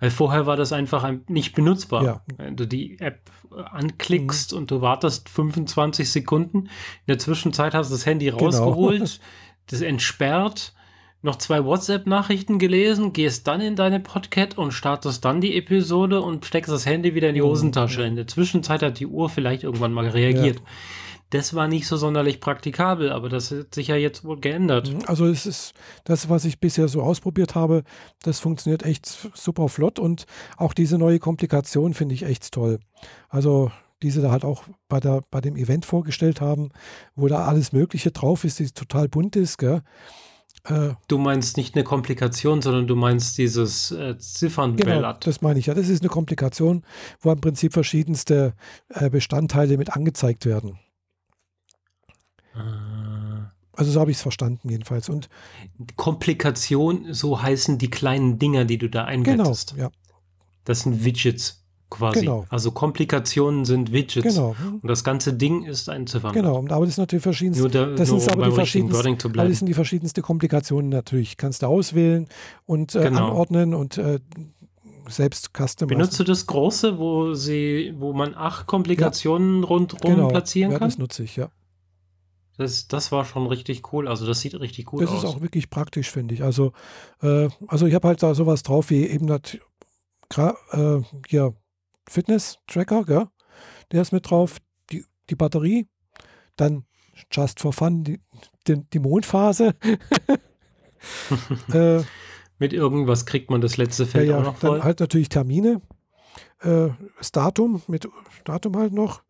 Speaker 1: Weil vorher war das einfach nicht benutzbar. Ja. Wenn du die App anklickst mhm. und du wartest 25 Sekunden, in der Zwischenzeit hast du das Handy genau. rausgeholt, genau. das entsperrt, noch zwei WhatsApp-Nachrichten gelesen, gehst dann in deine Podcat und startest dann die Episode und steckst das Handy wieder in die mhm, Hosentasche. In der Zwischenzeit hat die Uhr vielleicht irgendwann mal reagiert. Ja. Das war nicht so sonderlich praktikabel, aber das hat sich ja jetzt wohl geändert.
Speaker 2: Mhm, also es ist das, was ich bisher so ausprobiert habe, das funktioniert echt super flott und auch diese neue Komplikation finde ich echt toll. Also die sie da halt auch bei, der, bei dem Event vorgestellt haben, wo da alles Mögliche drauf ist, die total bunt ist, gell?
Speaker 1: Äh, du meinst nicht eine Komplikation, sondern du meinst dieses äh, Ziffernblatt. Genau,
Speaker 2: das meine ich ja. Das ist eine Komplikation, wo im Prinzip verschiedenste äh, Bestandteile mit angezeigt werden. Ah. Also so habe ich es verstanden jedenfalls. Und
Speaker 1: Komplikation, so heißen die kleinen Dinger, die du da einbettest.
Speaker 2: Genau, ja.
Speaker 1: Das sind Widgets quasi. Genau. Also Komplikationen sind Widgets.
Speaker 2: Genau.
Speaker 1: Und das ganze Ding ist ein Ziffernblatt.
Speaker 2: Genau, aber das sind natürlich verschiedenste.
Speaker 1: Nur der,
Speaker 2: das sind
Speaker 1: aber
Speaker 2: die verschiedensten, aber das sind die verschiedensten Komplikationen natürlich. Kannst du auswählen und äh, genau. anordnen und äh, selbst customizen.
Speaker 1: Benutzt du das große, wo sie, wo man acht Komplikationen ja. rundherum genau. platzieren kann? Ja,
Speaker 2: das nutze ich, ja.
Speaker 1: Das, das war schon richtig cool. Also das sieht richtig gut
Speaker 2: das
Speaker 1: aus.
Speaker 2: Das ist auch wirklich praktisch, finde ich. Also, äh, also ich habe halt da sowas drauf wie eben das äh, hier Fitness-Tracker, gell? der ist mit drauf, die, die Batterie, dann just for fun die, die, die Mondphase.
Speaker 1: äh, mit irgendwas kriegt man das letzte Feld ja, ja, auch noch voll.
Speaker 2: Dann halt natürlich Termine, äh, das Datum, mit Datum halt noch,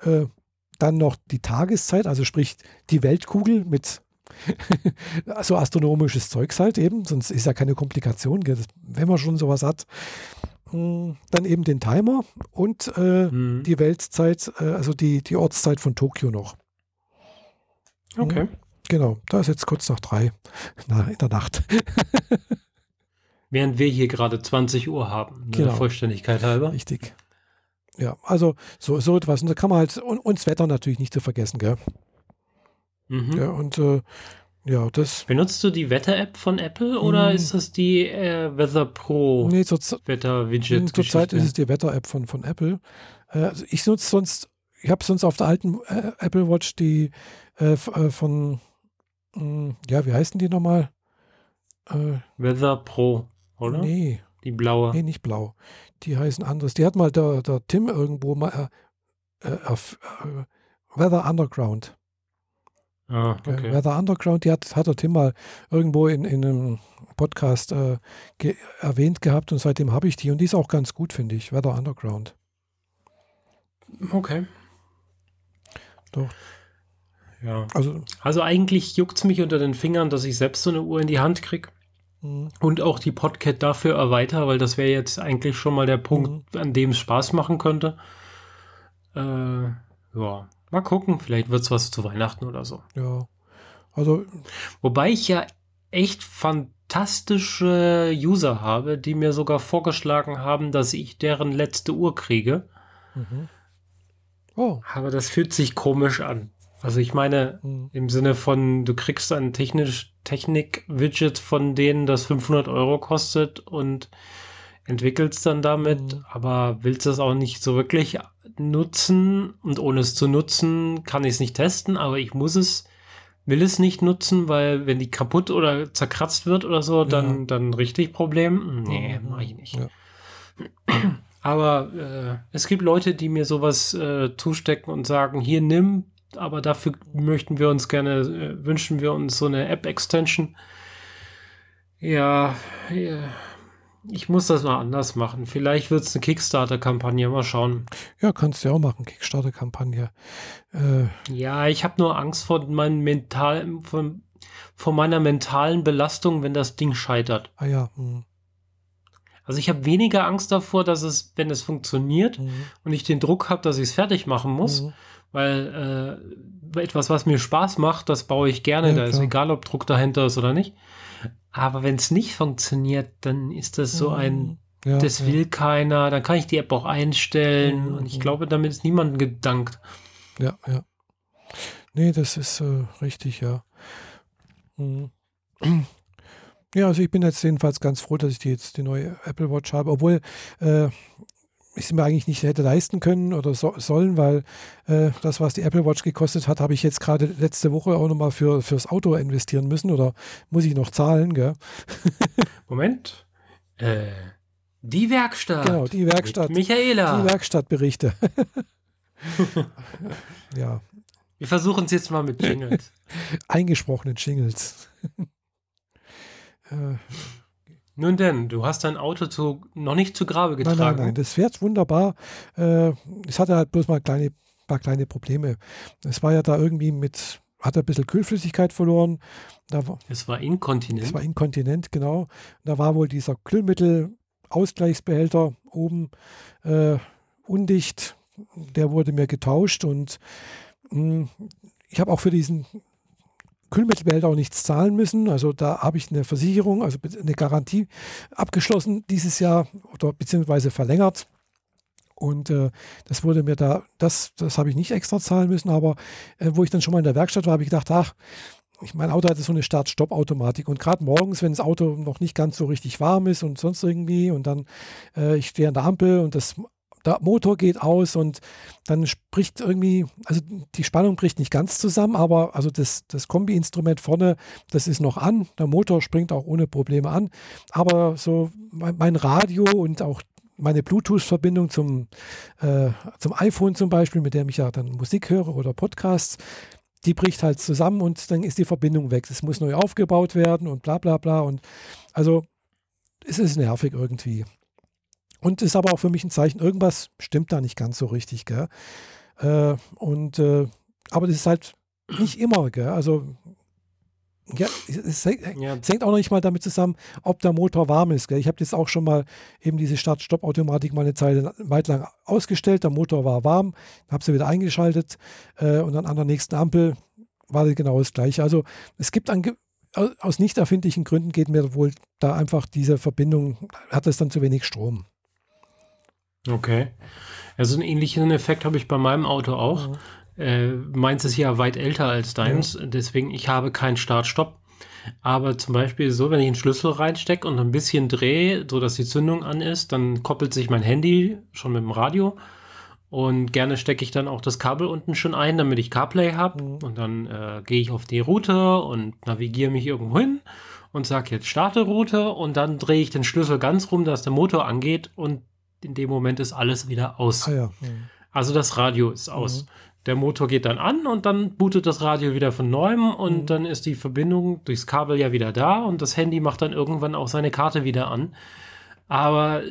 Speaker 2: äh, dann noch die Tageszeit, also sprich die Weltkugel mit so astronomisches Zeugs halt eben, sonst ist ja keine Komplikation, wenn man schon sowas hat. Hm, dann eben den Timer und äh, mhm. die Weltzeit, äh, also die, die Ortszeit von Tokio noch.
Speaker 1: Okay.
Speaker 2: Genau, da ist jetzt kurz nach drei na, in der Nacht.
Speaker 1: Während wir hier gerade 20 Uhr haben, ne, genau. Vollständigkeit halber.
Speaker 2: Richtig. Ja, also so, so etwas. Und da kann man halt, und, und das Wetter natürlich nicht zu vergessen, gell? Mhm. Ja, und äh, ja, das.
Speaker 1: Benutzt du die Wetter-App von Apple oder mh, ist das die äh, Weather Pro
Speaker 2: nee, zur,
Speaker 1: Wetter-Widget?
Speaker 2: Zurzeit ist es die Wetter-App von, von Apple. Äh, also ich nutze sonst, ich habe sonst auf der alten äh, Apple Watch die äh, äh von, mh, hm, ja, wie heißen die nochmal?
Speaker 1: Äh, Weather Pro, oder?
Speaker 2: Nee.
Speaker 1: Die blaue.
Speaker 2: Nee, nicht blau. Die heißen anders. Die hat mal der, der Tim irgendwo mal Weather Underground.
Speaker 1: Ah, okay.
Speaker 2: Weather Underground, die hat, hat der Tim mal irgendwo in, in einem Podcast äh, ge erwähnt gehabt und seitdem habe ich die und die ist auch ganz gut, finde ich. Weather Underground.
Speaker 1: Okay.
Speaker 2: Doch.
Speaker 1: Ja. Also, also eigentlich juckt es mich unter den Fingern, dass ich selbst so eine Uhr in die Hand kriege. Mhm. Und auch die Podcat dafür erweitere, weil das wäre jetzt eigentlich schon mal der Punkt, mhm. an dem es Spaß machen könnte. Äh, ja, mal gucken, vielleicht wird es was zu Weihnachten oder so.
Speaker 2: Ja, also.
Speaker 1: Wobei ich ja echt fantastische User habe, die mir sogar vorgeschlagen haben, dass ich deren letzte Uhr kriege. Mhm. Oh. Aber das fühlt sich komisch an. Also ich meine, mhm. im Sinne von, du kriegst ein technisch Technik-Widget von denen, das 500 Euro kostet und entwickelst dann damit, mhm. aber willst das auch nicht so wirklich nutzen und ohne es zu nutzen, kann ich es nicht testen, aber ich muss es, will es nicht nutzen, weil wenn die kaputt oder zerkratzt wird oder so, dann, ja. dann richtig Problem. Nee, mache ich nicht. Ja. Aber äh, es gibt Leute, die mir sowas äh, zustecken und sagen, hier nimm, aber dafür möchten wir uns gerne, äh, wünschen wir uns so eine App-Extension. Ja, ja, ich muss das mal anders machen. Vielleicht wird es eine Kickstarter-Kampagne, mal schauen.
Speaker 2: Ja, kannst du ja auch machen, Kickstarter-Kampagne.
Speaker 1: Äh, ja, ich habe nur Angst vor, meinem mental, von, vor meiner mentalen Belastung, wenn das Ding scheitert.
Speaker 2: Ah ja. Hm.
Speaker 1: Also ich habe weniger Angst davor, dass es, wenn es funktioniert mhm. und ich den Druck habe, dass ich es fertig machen muss, mhm weil äh, etwas, was mir Spaß macht, das baue ich gerne. Ja, da ist egal, ob Druck dahinter ist oder nicht. Aber wenn es nicht funktioniert, dann ist das so ein, mhm. ja, das will keiner, dann kann ich die App auch einstellen. Mhm. Und ich glaube, damit ist niemandem gedankt.
Speaker 2: Ja, ja. Nee, das ist äh, richtig, ja. Mhm. Ja, also ich bin jetzt jedenfalls ganz froh, dass ich die jetzt die neue Apple Watch habe, obwohl äh, ich es mir eigentlich nicht hätte leisten können oder so, sollen, weil äh, das, was die Apple Watch gekostet hat, habe ich jetzt gerade letzte Woche auch nochmal für, fürs Auto investieren müssen oder muss ich noch zahlen, gell?
Speaker 1: Moment. Äh, die Werkstatt.
Speaker 2: Genau, die Werkstatt.
Speaker 1: Michaela.
Speaker 2: Die Werkstattberichte. ja.
Speaker 1: Wir versuchen es jetzt mal mit Jingles.
Speaker 2: Eingesprochenen Jingles.
Speaker 1: äh, nun denn, du hast dein Auto zu, noch nicht zu Grabe getragen.
Speaker 2: Nein, nein, nein, das fährt wunderbar. Äh, es hatte halt bloß mal kleine, paar kleine Probleme. Es war ja da irgendwie mit, hat ein bisschen Kühlflüssigkeit verloren.
Speaker 1: Da es war inkontinent.
Speaker 2: Es war inkontinent, genau. Da war wohl dieser Kühlmittel-Ausgleichsbehälter oben äh, undicht. Der wurde mir getauscht und mh, hm, ich habe auch für diesen Kühlmittelbehälter auch nichts zahlen müssen. Also da habe ich eine Versicherung, also eine Garantie abgeschlossen dieses Jahr oder beziehungsweise verlängert. Und äh, das wurde mir da, das, das habe ich nicht extra zahlen müssen, aber äh, wo ich dann schon mal in der Werkstatt war, habe ich gedacht, ach, ich, mein Auto hatte so eine Start-Stopp-Automatik und gerade morgens, wenn das Auto noch nicht ganz so richtig warm ist und sonst irgendwie und dann äh, ich stehe an der Ampel und das der Motor geht aus und dann spricht irgendwie, also die Spannung bricht nicht ganz zusammen, aber also das, das Kombi-Instrument vorne, das ist noch an. Der Motor springt auch ohne Probleme an. Aber so mein, mein Radio und auch meine Bluetooth-Verbindung zum, äh, zum iPhone zum Beispiel, mit dem ich ja dann Musik höre oder Podcasts, die bricht halt zusammen und dann ist die Verbindung weg. Es muss neu aufgebaut werden und bla bla bla. Und also es ist nervig irgendwie. Und ist aber auch für mich ein Zeichen, irgendwas stimmt da nicht ganz so richtig, gell? Äh, und äh, aber das ist halt nicht immer, gell? Also ja, es, ja. es, hängt auch noch nicht mal damit zusammen, ob der Motor warm ist. Gell? Ich habe jetzt auch schon mal eben diese Start-Stopp-Automatik mal eine Zeit weit lang ausgestellt. Der Motor war warm, habe sie wieder eingeschaltet äh, und dann an der nächsten Ampel war das genau das gleiche. Also es gibt an, aus nicht erfindlichen Gründen geht mir wohl da einfach diese Verbindung, hat es dann zu wenig Strom.
Speaker 1: Okay. Also einen ähnlichen Effekt habe ich bei meinem Auto auch. Mhm. Äh, meins ist ja weit älter als deins, ja. deswegen ich habe keinen Start-Stopp. Aber zum Beispiel so, wenn ich einen Schlüssel reinstecke und ein bisschen drehe, sodass die Zündung an ist, dann koppelt sich mein Handy schon mit dem Radio. Und gerne stecke ich dann auch das Kabel unten schon ein, damit ich CarPlay habe. Mhm. Und dann äh, gehe ich auf die Route und navigiere mich irgendwo hin und sage jetzt starte Route. Und dann drehe ich den Schlüssel ganz rum, dass der Motor angeht. Und in dem Moment ist alles wieder aus. Ah, ja. mhm. Also das Radio ist aus. Mhm. Der Motor geht dann an und dann bootet das Radio wieder von neuem und mhm. dann ist die Verbindung durchs Kabel ja wieder da und das Handy macht dann irgendwann auch seine Karte wieder an. Aber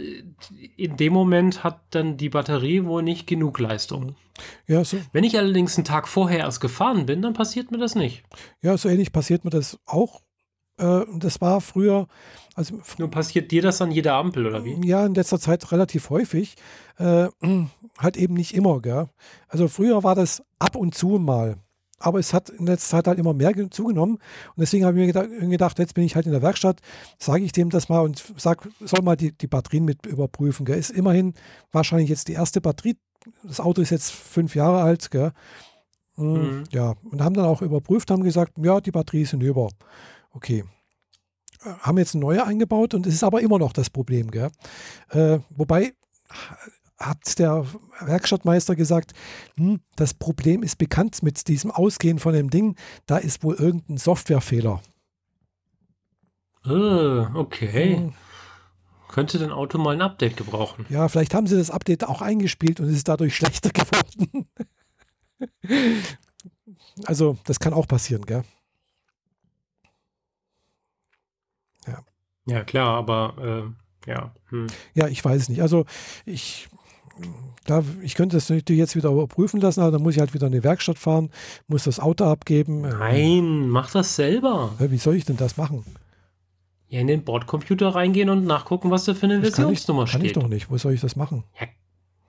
Speaker 1: in dem Moment hat dann die Batterie wohl nicht genug Leistung. Mhm. Ja, so. Wenn ich allerdings einen Tag vorher erst gefahren bin, dann passiert mir das nicht.
Speaker 2: Ja, so ähnlich passiert mir das auch. Äh, das war früher,
Speaker 1: also Nur passiert dir das an jeder Ampel oder wie?
Speaker 2: Ja, in letzter Zeit relativ häufig. Äh, halt eben nicht immer, gell? Also früher war das ab und zu mal. Aber es hat in letzter Zeit halt immer mehr zugenommen. Und deswegen habe ich mir gedacht, jetzt bin ich halt in der Werkstatt, sage ich dem das mal und sag, soll mal die, die Batterien mit überprüfen. Gell? Ist immerhin wahrscheinlich jetzt die erste Batterie. Das Auto ist jetzt fünf Jahre alt, gell? Hm, mhm. Ja, und haben dann auch überprüft, haben gesagt, ja, die Batterie ist hinüber. Okay, haben jetzt eine neue eingebaut und es ist aber immer noch das Problem. Gell? Äh, wobei hat der Werkstattmeister gesagt, hm, das Problem ist bekannt mit diesem Ausgehen von dem Ding, da ist wohl irgendein Softwarefehler.
Speaker 1: Oh, okay. Hm. Könnte dein Auto mal ein Update gebrauchen.
Speaker 2: Ja, vielleicht haben sie das Update auch eingespielt und es ist dadurch schlechter geworden. also, das kann auch passieren, gell?
Speaker 1: Ja, klar, aber äh, ja. Hm.
Speaker 2: Ja, ich weiß es nicht. Also ich, da, ich könnte das natürlich jetzt wieder überprüfen lassen, aber dann muss ich halt wieder in die Werkstatt fahren, muss das Auto abgeben.
Speaker 1: Nein, mach das selber.
Speaker 2: Wie soll ich denn das machen?
Speaker 1: Ja, in den Bordcomputer reingehen und nachgucken, was da für eine das Versionsnummer
Speaker 2: kann ich, steht. Kann ich doch nicht. Wo soll ich das machen?
Speaker 1: Ja,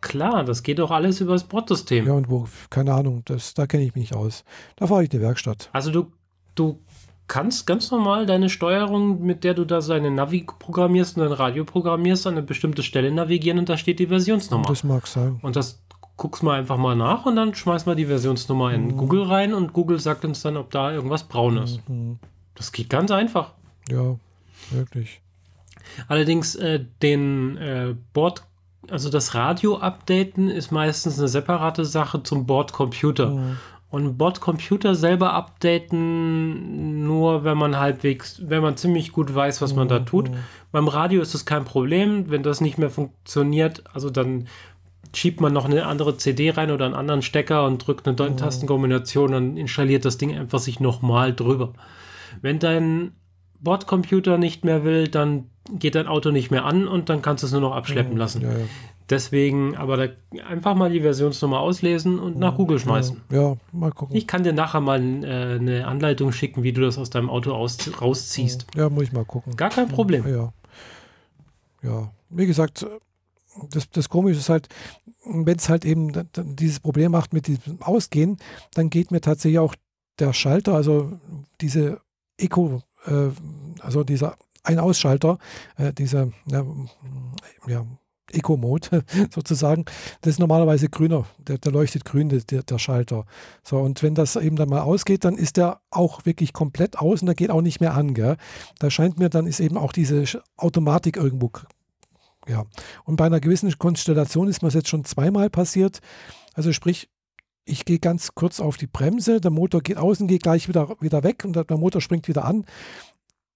Speaker 1: klar, das geht doch alles über das Bordsystem.
Speaker 2: Ja, und wo, keine Ahnung, das, da kenne ich mich nicht aus. Da fahre ich in die Werkstatt.
Speaker 1: Also du, du kannst ganz normal deine Steuerung, mit der du da deine Navi programmierst und dein Radio programmierst, an eine bestimmte Stelle navigieren und da steht die Versionsnummer.
Speaker 2: Das mag sein.
Speaker 1: Und das guckst mal einfach mal nach und dann schmeißt mal die Versionsnummer in mhm. Google rein und Google sagt uns dann, ob da irgendwas braun ist. Mhm. Das geht ganz einfach.
Speaker 2: Ja, wirklich.
Speaker 1: Allerdings äh, den äh, Bord, also das Radio updaten ist meistens eine separate Sache zum Bordcomputer. Mhm. Und Bordcomputer selber updaten, nur wenn man halbwegs, wenn man ziemlich gut weiß, was man da mhm. tut. Beim Radio ist das kein Problem. Wenn das nicht mehr funktioniert, also dann schiebt man noch eine andere CD rein oder einen anderen Stecker und drückt eine mhm. Tastenkombination und installiert das Ding einfach sich nochmal drüber. Wenn dein Bordcomputer nicht mehr will, dann geht dein Auto nicht mehr an und dann kannst du es nur noch abschleppen mhm. lassen. Ja, ja. Deswegen, aber einfach mal die Versionsnummer auslesen und nach Google schmeißen.
Speaker 2: Ja, ja mal gucken.
Speaker 1: Ich kann dir nachher mal äh, eine Anleitung schicken, wie du das aus deinem Auto aus, rausziehst.
Speaker 2: Ja, muss ich mal gucken.
Speaker 1: Gar kein Problem.
Speaker 2: Ja. Ja, wie gesagt, das, das Komische ist halt, wenn es halt eben dieses Problem macht mit diesem Ausgehen, dann geht mir tatsächlich auch der Schalter, also diese Eco, äh, also dieser Ein-Ausschalter, äh, dieser, ja, ja Eco-Mode sozusagen. Das ist normalerweise grüner, der, der leuchtet grün, der, der, Schalter. So, und wenn das eben dann mal ausgeht, dann ist der auch wirklich komplett aus und der geht auch nicht mehr an. Gell? Da scheint mir, dann ist eben auch diese Automatik irgendwo ja. Und bei einer gewissen Konstellation ist mir das jetzt schon zweimal passiert. Also sprich, ich gehe ganz kurz auf die Bremse, der Motor geht außen, geht gleich wieder, wieder weg und der Motor springt wieder an.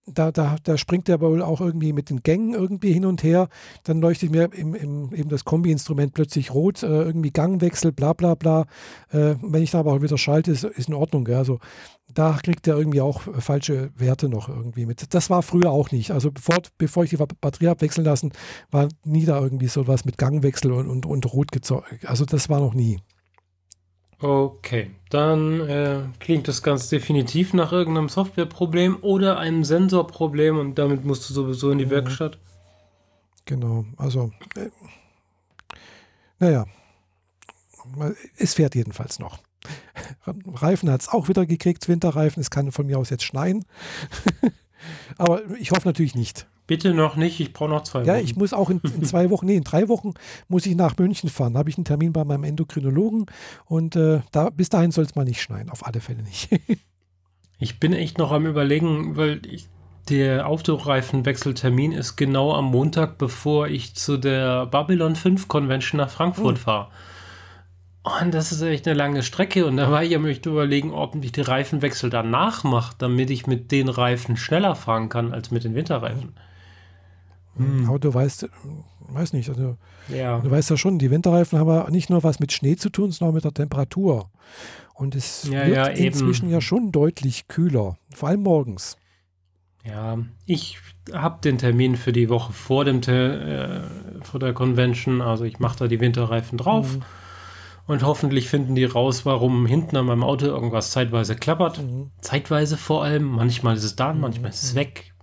Speaker 2: Da, da, da springt der wohl auch irgendwie mit den Gängen irgendwie hin und her. Dann leuchtet mir im, im, eben das Kombi-Instrument plötzlich rot, äh, irgendwie Gangwechsel, bla bla bla. Äh, wenn ich da aber auch wieder schalte, ist, ist in Ordnung. Gell? Also da kriegt er irgendwie auch falsche Werte noch irgendwie mit. Das war früher auch nicht. Also bevor, bevor ich die Batterie habe wechseln lassen, war nie da irgendwie sowas mit Gangwechsel und, und, und rot gezeugt. Also das war noch nie.
Speaker 1: Okay, dann äh, klingt das ganz definitiv nach irgendeinem Softwareproblem oder einem Sensorproblem und damit musst du sowieso in die mhm. Werkstatt.
Speaker 2: Genau, also äh, naja, es fährt jedenfalls noch. Reifen hat es auch wieder gekriegt, Winterreifen. Es kann von mir aus jetzt schneien. Aber ich hoffe natürlich nicht.
Speaker 1: Bitte noch nicht, ich brauche noch zwei
Speaker 2: Wochen. Ja, ich muss auch in, in, zwei Wochen, nee, in drei Wochen muss ich nach München fahren. Da habe ich einen Termin bei meinem Endokrinologen und äh, da, bis dahin soll es mal nicht schneien, auf alle Fälle nicht.
Speaker 1: ich bin echt noch am überlegen, weil ich, der Autoreifenwechseltermin ist genau am Montag, bevor ich zu der Babylon 5 Convention nach Frankfurt oh. fahre. Und das ist echt eine lange Strecke. Und da war ich am überlegen, ob ich die Reifenwechsel danach mache, damit ich mit den Reifen schneller fahren kann als mit den Winterreifen.
Speaker 2: Hm. Aber du weißt, weiß nicht, also ja. du weißt ja schon, die Winterreifen haben ja nicht nur was mit Schnee zu tun, sondern auch mit der Temperatur. Und es ja, wird ja, inzwischen ja schon deutlich kühler, vor allem morgens.
Speaker 1: Ja, ich habe den Termin für die Woche vor, dem äh, vor der Convention, also ich mache da die Winterreifen drauf. Mhm. Und hoffentlich finden die raus, warum hinten an meinem Auto irgendwas zeitweise klappert. Mhm. Zeitweise vor allem. Manchmal ist es da, manchmal ist es mhm. weg.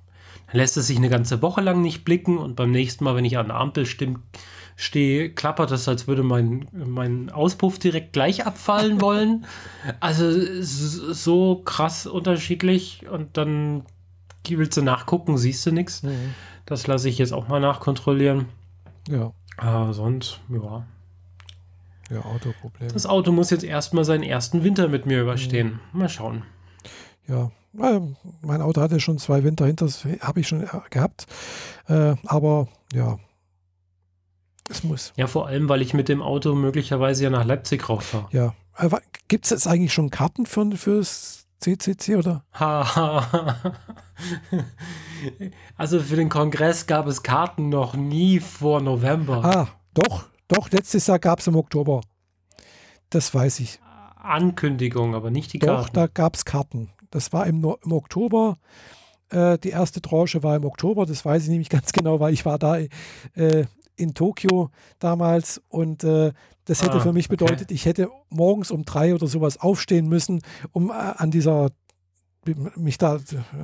Speaker 1: Lässt es sich eine ganze Woche lang nicht blicken und beim nächsten Mal, wenn ich an der Ampel stehe, klappert es, als würde mein, mein Auspuff direkt gleich abfallen wollen. Also so krass unterschiedlich und dann willst du nachgucken, siehst du nichts. Mhm. Das lasse ich jetzt auch mal nachkontrollieren.
Speaker 2: Ja.
Speaker 1: Aber sonst, ja.
Speaker 2: Ja, Autoproblem.
Speaker 1: Das Auto muss jetzt erstmal seinen ersten Winter mit mir überstehen. Mhm. Mal schauen.
Speaker 2: Ja, mein Auto hatte schon zwei Winter hinter, habe ich schon gehabt. Äh, aber ja, es muss.
Speaker 1: Ja, vor allem, weil ich mit dem Auto möglicherweise ja nach Leipzig rauffahre.
Speaker 2: Ja. Gibt es jetzt eigentlich schon Karten für, fürs CCC oder?
Speaker 1: also für den Kongress gab es Karten noch nie vor November.
Speaker 2: Ah, doch, doch, letztes Jahr gab es im Oktober. Das weiß ich.
Speaker 1: Ankündigung, aber nicht die
Speaker 2: Karten. Doch, da gab es Karten. Das war im, im Oktober. Äh, die erste Tranche war im Oktober, das weiß ich nämlich ganz genau, weil ich war da äh, in Tokio damals und äh, das hätte ah, für mich bedeutet, okay. ich hätte morgens um drei oder sowas aufstehen müssen, um äh, an dieser mich da,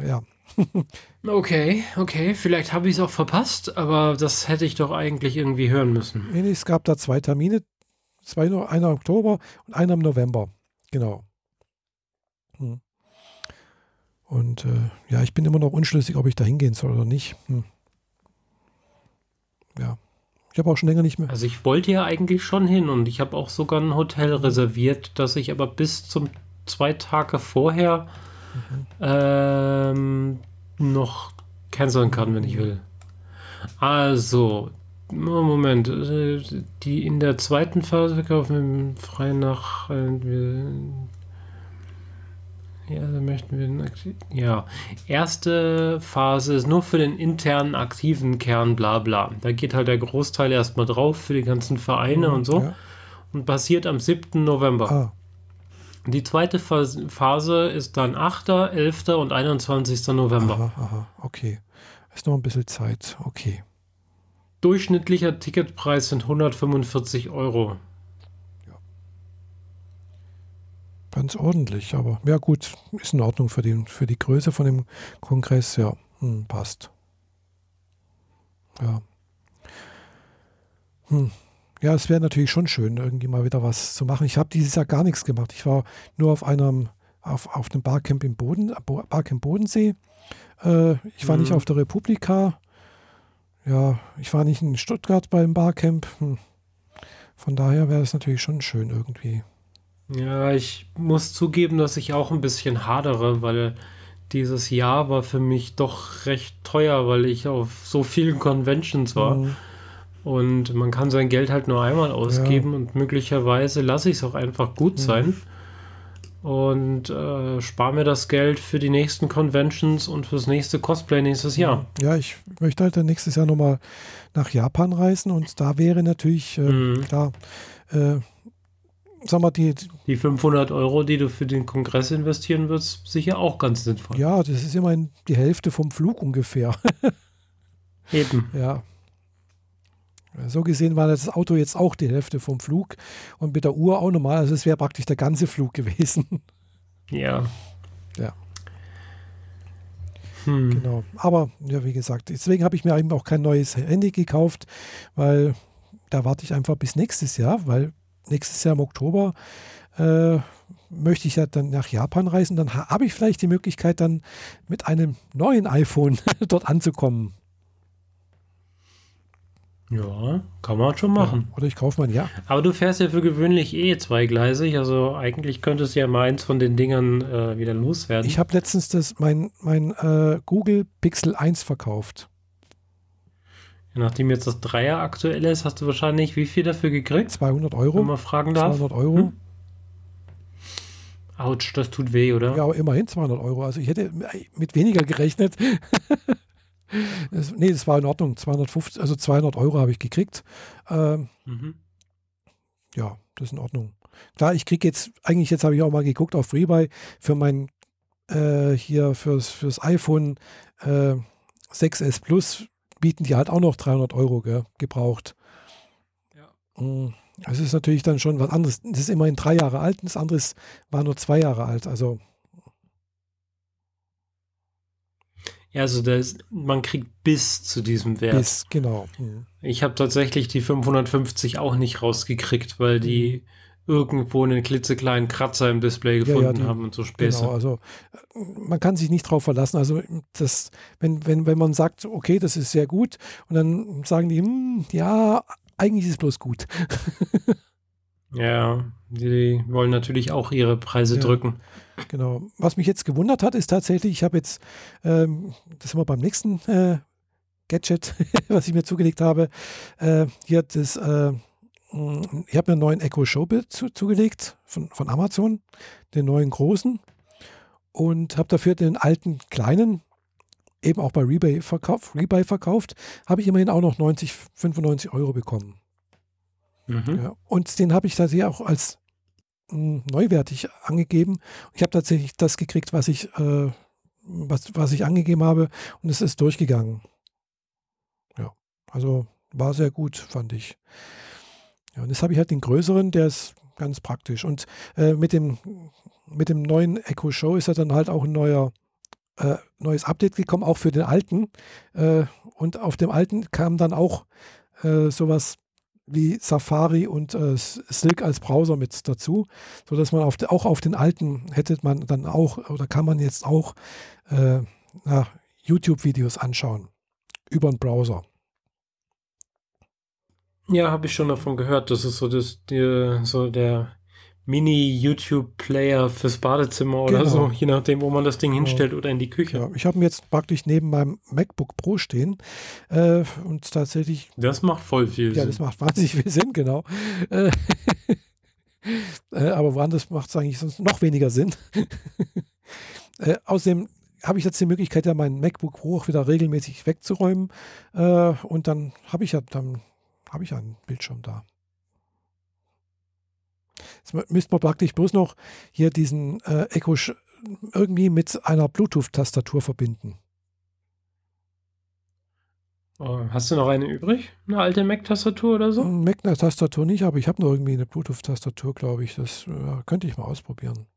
Speaker 2: ja.
Speaker 1: okay, okay, vielleicht habe ich es auch verpasst, aber das hätte ich doch eigentlich irgendwie hören müssen.
Speaker 2: Nee, es gab da zwei Termine, zwei, einer im Oktober und einer im November, genau. Hm. Und äh, ja, ich bin immer noch unschlüssig, ob ich da hingehen soll oder nicht. Hm. Ja. Ich habe auch schon länger nicht mehr.
Speaker 1: Also ich wollte ja eigentlich schon hin und ich habe auch sogar ein Hotel reserviert, das ich aber bis zum zwei Tage vorher mhm. ähm, noch canceln kann, wenn ich will. Also, Moment, äh, die in der zweiten Phase kaufen wir frei nach äh, ja, da möchten wir ja. Erste Phase ist nur für den internen aktiven Kern, bla bla. Da geht halt der Großteil erstmal drauf für die ganzen Vereine mhm, und so. Ja. Und passiert am 7. November. Ah. Die zweite Phase ist dann 8., 11. und 21. November.
Speaker 2: Aha, aha, okay. Ist noch ein bisschen Zeit, okay.
Speaker 1: Durchschnittlicher Ticketpreis sind 145 Euro.
Speaker 2: Ganz ordentlich. Aber ja, gut, ist in Ordnung für, den, für die Größe von dem Kongress. Ja, hm, passt. Ja. Hm. Ja, es wäre natürlich schon schön, irgendwie mal wieder was zu machen. Ich habe dieses Jahr gar nichts gemacht. Ich war nur auf einem, auf, auf einem Barcamp im Boden, Barcamp Bodensee. Äh, ich war mhm. nicht auf der Republika. Ja, ich war nicht in Stuttgart beim Barcamp. Hm. Von daher wäre es natürlich schon schön irgendwie.
Speaker 1: Ja, ich muss zugeben, dass ich auch ein bisschen hadere, weil dieses Jahr war für mich doch recht teuer, weil ich auf so vielen Conventions war. Mhm. Und man kann sein Geld halt nur einmal ausgeben ja. und möglicherweise lasse ich es auch einfach gut mhm. sein und äh, spare mir das Geld für die nächsten Conventions und fürs nächste Cosplay nächstes Jahr.
Speaker 2: Ja, ich möchte halt dann nächstes Jahr nochmal nach Japan reisen und da wäre natürlich, äh, mhm. klar, äh, sag mal, die,
Speaker 1: die 500 Euro, die du für den Kongress investieren wirst, sicher auch ganz sinnvoll.
Speaker 2: Ja, das ist immerhin die Hälfte vom Flug ungefähr.
Speaker 1: Eben.
Speaker 2: Ja. So gesehen war das Auto jetzt auch die Hälfte vom Flug und mit der Uhr auch normal. Also es wäre praktisch der ganze Flug gewesen.
Speaker 1: Ja.
Speaker 2: Ja. Hm. Genau. Aber ja, wie gesagt, deswegen habe ich mir eben auch kein neues Handy gekauft, weil da warte ich einfach bis nächstes Jahr, weil nächstes Jahr im Oktober äh, möchte ich ja dann nach Japan reisen. Dann habe ich vielleicht die Möglichkeit, dann mit einem neuen iPhone dort anzukommen.
Speaker 1: Ja, kann man schon machen.
Speaker 2: Ja, oder ich kaufe mein ja.
Speaker 1: Aber du fährst ja für gewöhnlich eh zweigleisig, also eigentlich könntest du ja mal eins von den Dingern äh, wieder loswerden.
Speaker 2: Ich habe letztens das, mein, mein äh, Google Pixel 1 verkauft.
Speaker 1: Nachdem jetzt das Dreier aktuell ist, hast du wahrscheinlich wie viel dafür gekriegt?
Speaker 2: 200 Euro.
Speaker 1: Wenn man fragen darf.
Speaker 2: 200 Euro. Hm?
Speaker 1: Autsch, das tut weh, oder?
Speaker 2: Ja, aber immerhin 200 Euro. Also ich hätte mit weniger gerechnet. Das, nee, das war in Ordnung. 250, also 200 Euro habe ich gekriegt. Ähm, mhm. Ja, das ist in Ordnung. Klar, ich kriege jetzt, eigentlich jetzt habe ich auch mal geguckt auf Rebuy für mein, äh, hier fürs, fürs iPhone äh, 6S Plus bieten die halt auch noch 300 Euro gell, gebraucht. Ja. Mm, es ist natürlich dann schon was anderes. Das ist immerhin drei Jahre alt und das andere war nur zwei Jahre alt. Also
Speaker 1: Ja, also das, man kriegt bis zu diesem Wert. Bis,
Speaker 2: genau. Mhm.
Speaker 1: Ich habe tatsächlich die 550 auch nicht rausgekriegt, weil die mhm. Irgendwo einen klitzekleinen Kratzer im Display gefunden ja, ja, die, haben und so Späße. Genau,
Speaker 2: also äh, man kann sich nicht drauf verlassen. Also das, wenn, wenn, wenn man sagt, okay, das ist sehr gut, und dann sagen die, hm, ja, eigentlich ist es bloß gut.
Speaker 1: ja, die wollen natürlich auch ihre Preise ja. drücken.
Speaker 2: Genau. Was mich jetzt gewundert hat, ist tatsächlich, ich habe jetzt, ähm, das sind wir beim nächsten äh, Gadget, was ich mir zugelegt habe, äh, hier das, äh, ich habe mir einen neuen Echo Show Bild zu, zugelegt von, von Amazon, den neuen großen und habe dafür den alten kleinen eben auch bei Rebuy verkauft, Rebuy verkauft, habe ich immerhin auch noch 90, 95 Euro bekommen. Mhm. Ja, und den habe ich tatsächlich auch als neuwertig angegeben. Ich habe tatsächlich das gekriegt, was ich, äh, was, was ich angegeben habe und es ist durchgegangen. Ja, also war sehr gut, fand ich. Ja, und jetzt habe ich halt den größeren, der ist ganz praktisch. Und äh, mit, dem, mit dem neuen Echo Show ist ja dann halt auch ein neuer, äh, neues Update gekommen, auch für den alten. Äh, und auf dem alten kam dann auch äh, sowas wie Safari und äh, Silk als Browser mit dazu, sodass man auf de, auch auf den alten hätte man dann auch oder kann man jetzt auch äh, YouTube-Videos anschauen über einen Browser.
Speaker 1: Ja, habe ich schon davon gehört. Das ist so, das, die, so der Mini-YouTube-Player fürs Badezimmer oder genau. so, je nachdem, wo man das Ding genau. hinstellt oder in die Küche. Ja,
Speaker 2: ich habe ihn jetzt praktisch neben meinem MacBook Pro stehen äh, und tatsächlich.
Speaker 1: Das macht voll viel
Speaker 2: ja, Sinn. Ja, das macht wahnsinnig viel Sinn, genau. Äh, äh, aber woanders macht es eigentlich sonst noch weniger Sinn. äh, außerdem habe ich jetzt die Möglichkeit, ja mein MacBook Pro auch wieder regelmäßig wegzuräumen äh, und dann habe ich ja dann habe ich einen Bildschirm da. Jetzt müsste man praktisch bloß noch hier diesen äh, Echo irgendwie mit einer Bluetooth-Tastatur verbinden.
Speaker 1: Oh, hast du noch eine übrig? Eine alte Mac-Tastatur oder so?
Speaker 2: Mac-Tastatur nicht, aber ich habe noch irgendwie eine Bluetooth-Tastatur, glaube ich. Das äh, könnte ich mal ausprobieren.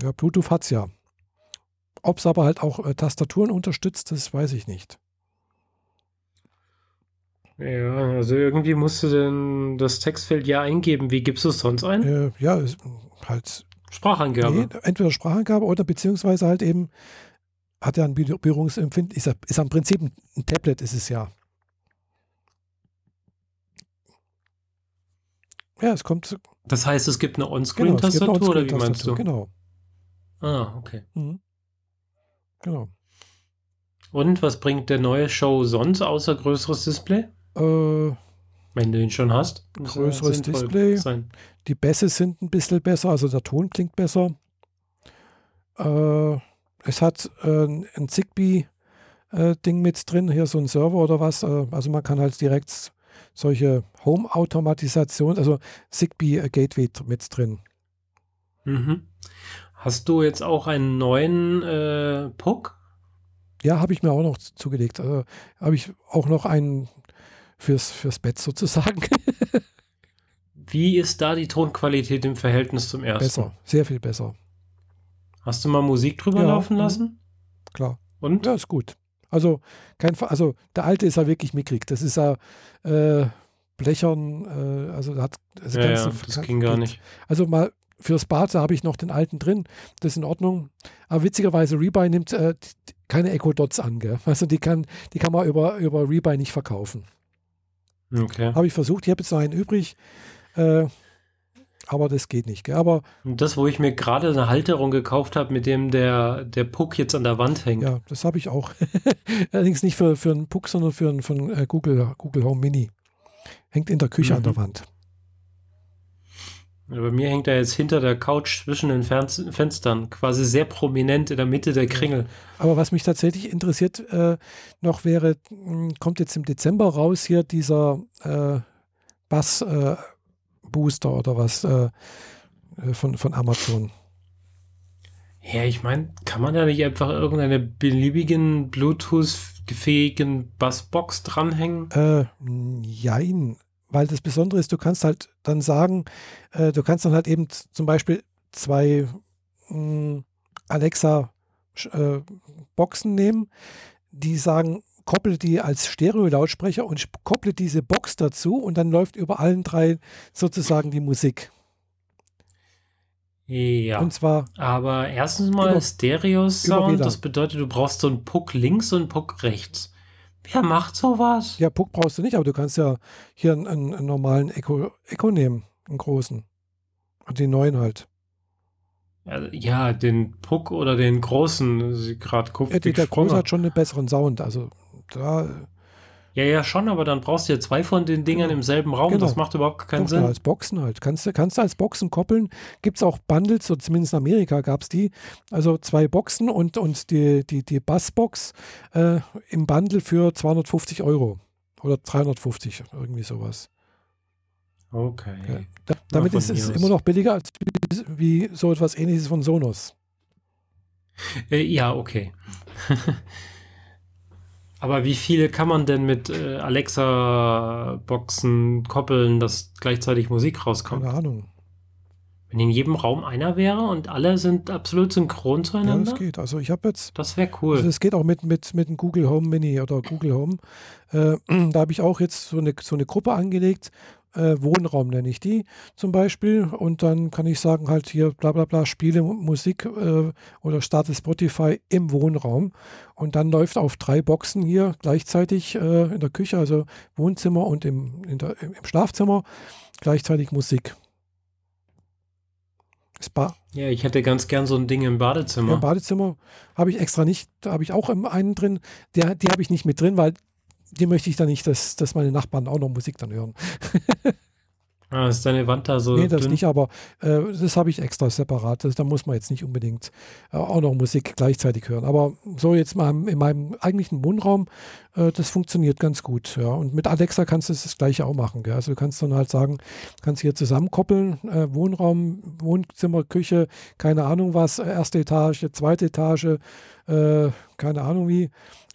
Speaker 2: Ja, Bluetooth hat es ja. Ob es aber halt auch äh, Tastaturen unterstützt, das weiß ich nicht.
Speaker 1: Ja, also irgendwie musst du denn das Textfeld ja eingeben. Wie gibst du es sonst ein?
Speaker 2: Äh, ja, halt.
Speaker 1: Sprachangabe. Nee,
Speaker 2: entweder Sprachangabe oder beziehungsweise halt eben hat er ein Berührungsempfinden. Ist, ist am Prinzip ein Tablet, ist es ja. Ja, es kommt.
Speaker 1: Das heißt, es gibt eine On-Screen-Tastatur genau, oder wie meinst du?
Speaker 2: Genau.
Speaker 1: Ah, okay. Mhm.
Speaker 2: Genau.
Speaker 1: Und was bringt der neue Show sonst außer größeres Display?
Speaker 2: Äh,
Speaker 1: Wenn du ihn schon hast.
Speaker 2: Größeres Display. Sein. Die Bässe sind ein bisschen besser, also der Ton klingt besser. Äh, es hat äh, ein Zigbee äh, Ding mit drin, hier so ein Server oder was. Äh, also man kann halt direkt solche Home-Automatisation, also Zigbee äh, Gateway mit drin.
Speaker 1: Mhm. Hast du jetzt auch einen neuen äh, Puck?
Speaker 2: Ja, habe ich mir auch noch zugelegt. Also, habe ich auch noch einen fürs, fürs Bett sozusagen.
Speaker 1: Wie ist da die Tonqualität im Verhältnis zum ersten?
Speaker 2: Besser, sehr viel besser.
Speaker 1: Hast du mal Musik drüber ja, laufen lassen?
Speaker 2: Klar.
Speaker 1: Und?
Speaker 2: Ja, ist gut. Also, kein, also der alte ist ja wirklich mickrig. Das ist ja äh, blechern, äh, also hat
Speaker 1: also ja, ja, das ging gar nicht.
Speaker 2: Also mal fürs Bad, da habe ich noch den alten drin, das ist in Ordnung. Aber witzigerweise, Rebuy nimmt äh, keine Echo Dots an, gell? Also die kann, die kann man über, über Rebuy nicht verkaufen.
Speaker 1: Okay.
Speaker 2: Habe ich versucht, ich habe jetzt noch einen übrig. Äh, aber das geht nicht. Gell? Aber
Speaker 1: das, wo ich mir gerade eine Halterung gekauft habe, mit dem der, der Puck jetzt an der Wand hängt.
Speaker 2: Ja, das habe ich auch. Allerdings nicht für, für einen Puck, sondern für einen von äh, Google, Google Home Mini. Hängt in der Küche mhm. an der mhm. Wand.
Speaker 1: Bei mir hängt er jetzt hinter der Couch zwischen den Fenstern, quasi sehr prominent in der Mitte der Kringel.
Speaker 2: Aber was mich tatsächlich interessiert äh, noch wäre, hm, kommt jetzt im Dezember raus hier dieser äh, Bass äh, Booster oder was äh, äh, von, von Amazon.
Speaker 1: Ja, ich meine, kann man da nicht einfach irgendeine beliebigen Bluetooth-fähigen Bassbox dranhängen?
Speaker 2: Äh, jein. Weil das Besondere ist, du kannst halt dann sagen, äh, du kannst dann halt eben zum Beispiel zwei mh, hm, Alexa-Boxen äh, nehmen, die sagen, kopple die als Stereo-Lautsprecher und kopple diese Box dazu und dann läuft über allen drei sozusagen die Musik.
Speaker 1: Ja.
Speaker 2: Und zwar.
Speaker 1: Aber erstens mal Stereo-Sound, das bedeutet, du brauchst so einen Puck links und einen Puck rechts. Wer macht sowas?
Speaker 2: Ja, Puck brauchst du nicht, aber du kannst ja hier einen, einen normalen Echo, Echo nehmen, einen großen. Und den neuen halt.
Speaker 1: Ja, den Puck oder den großen, gerade guckt.
Speaker 2: Ja, der große hat schon einen besseren Sound, also da.
Speaker 1: Ja, ja, schon, aber dann brauchst du ja zwei von den Dingern genau. im selben Raum. Genau. Das macht überhaupt keinen Doch, Sinn.
Speaker 2: als Boxen halt. Kannst du, kannst als Boxen koppeln. Gibt es auch Bundles, so zumindest in Amerika gab es die. Also zwei Boxen und, und die, die, die Bassbox äh, im Bundle für 250 Euro. Oder 350, irgendwie sowas.
Speaker 1: Okay. Ja,
Speaker 2: da, damit ist es immer noch billiger als wie, wie so etwas ähnliches von Sonos.
Speaker 1: Äh, ja, okay. Aber wie viele kann man denn mit äh, Alexa-Boxen koppeln, dass gleichzeitig Musik rauskommt?
Speaker 2: Keine Ahnung.
Speaker 1: Wenn in jedem Raum einer wäre und alle sind absolut synchron zueinander? Ja,
Speaker 2: das geht. Also ich habe jetzt.
Speaker 1: Das wäre cool.
Speaker 2: Also es geht auch mit, mit, mit dem Google Home Mini oder Google Home. Äh, da habe ich auch jetzt so eine, so eine Gruppe angelegt, äh, Wohnraum nenne ich die zum Beispiel. Und dann kann ich sagen, halt hier bla bla bla, spiele Musik äh, oder starte Spotify im Wohnraum. Und dann läuft auf drei Boxen hier gleichzeitig äh, in der Küche, also Wohnzimmer und im, der, im Schlafzimmer, gleichzeitig Musik.
Speaker 1: Spa. Ja, ich hätte ganz gern so ein Ding im Badezimmer.
Speaker 2: Ja, Im Badezimmer habe ich extra nicht, da habe ich auch einen drin. Der, die habe ich nicht mit drin, weil die möchte ich dann nicht, dass, dass meine Nachbarn auch noch Musik dann hören.
Speaker 1: ah, ist deine Wand da so?
Speaker 2: Nee, das dünn? nicht, aber äh, das habe ich extra separat. Das, da muss man jetzt nicht unbedingt äh, auch noch Musik gleichzeitig hören. Aber so jetzt mal in meinem eigentlichen Wohnraum, äh, das funktioniert ganz gut. Ja. Und mit Alexa kannst du das gleiche auch machen. Gell? Also du kannst dann halt sagen, kannst hier zusammenkoppeln, äh, Wohnraum, Wohnzimmer, Küche, keine Ahnung was, erste Etage, zweite Etage, äh, keine Ahnung wie.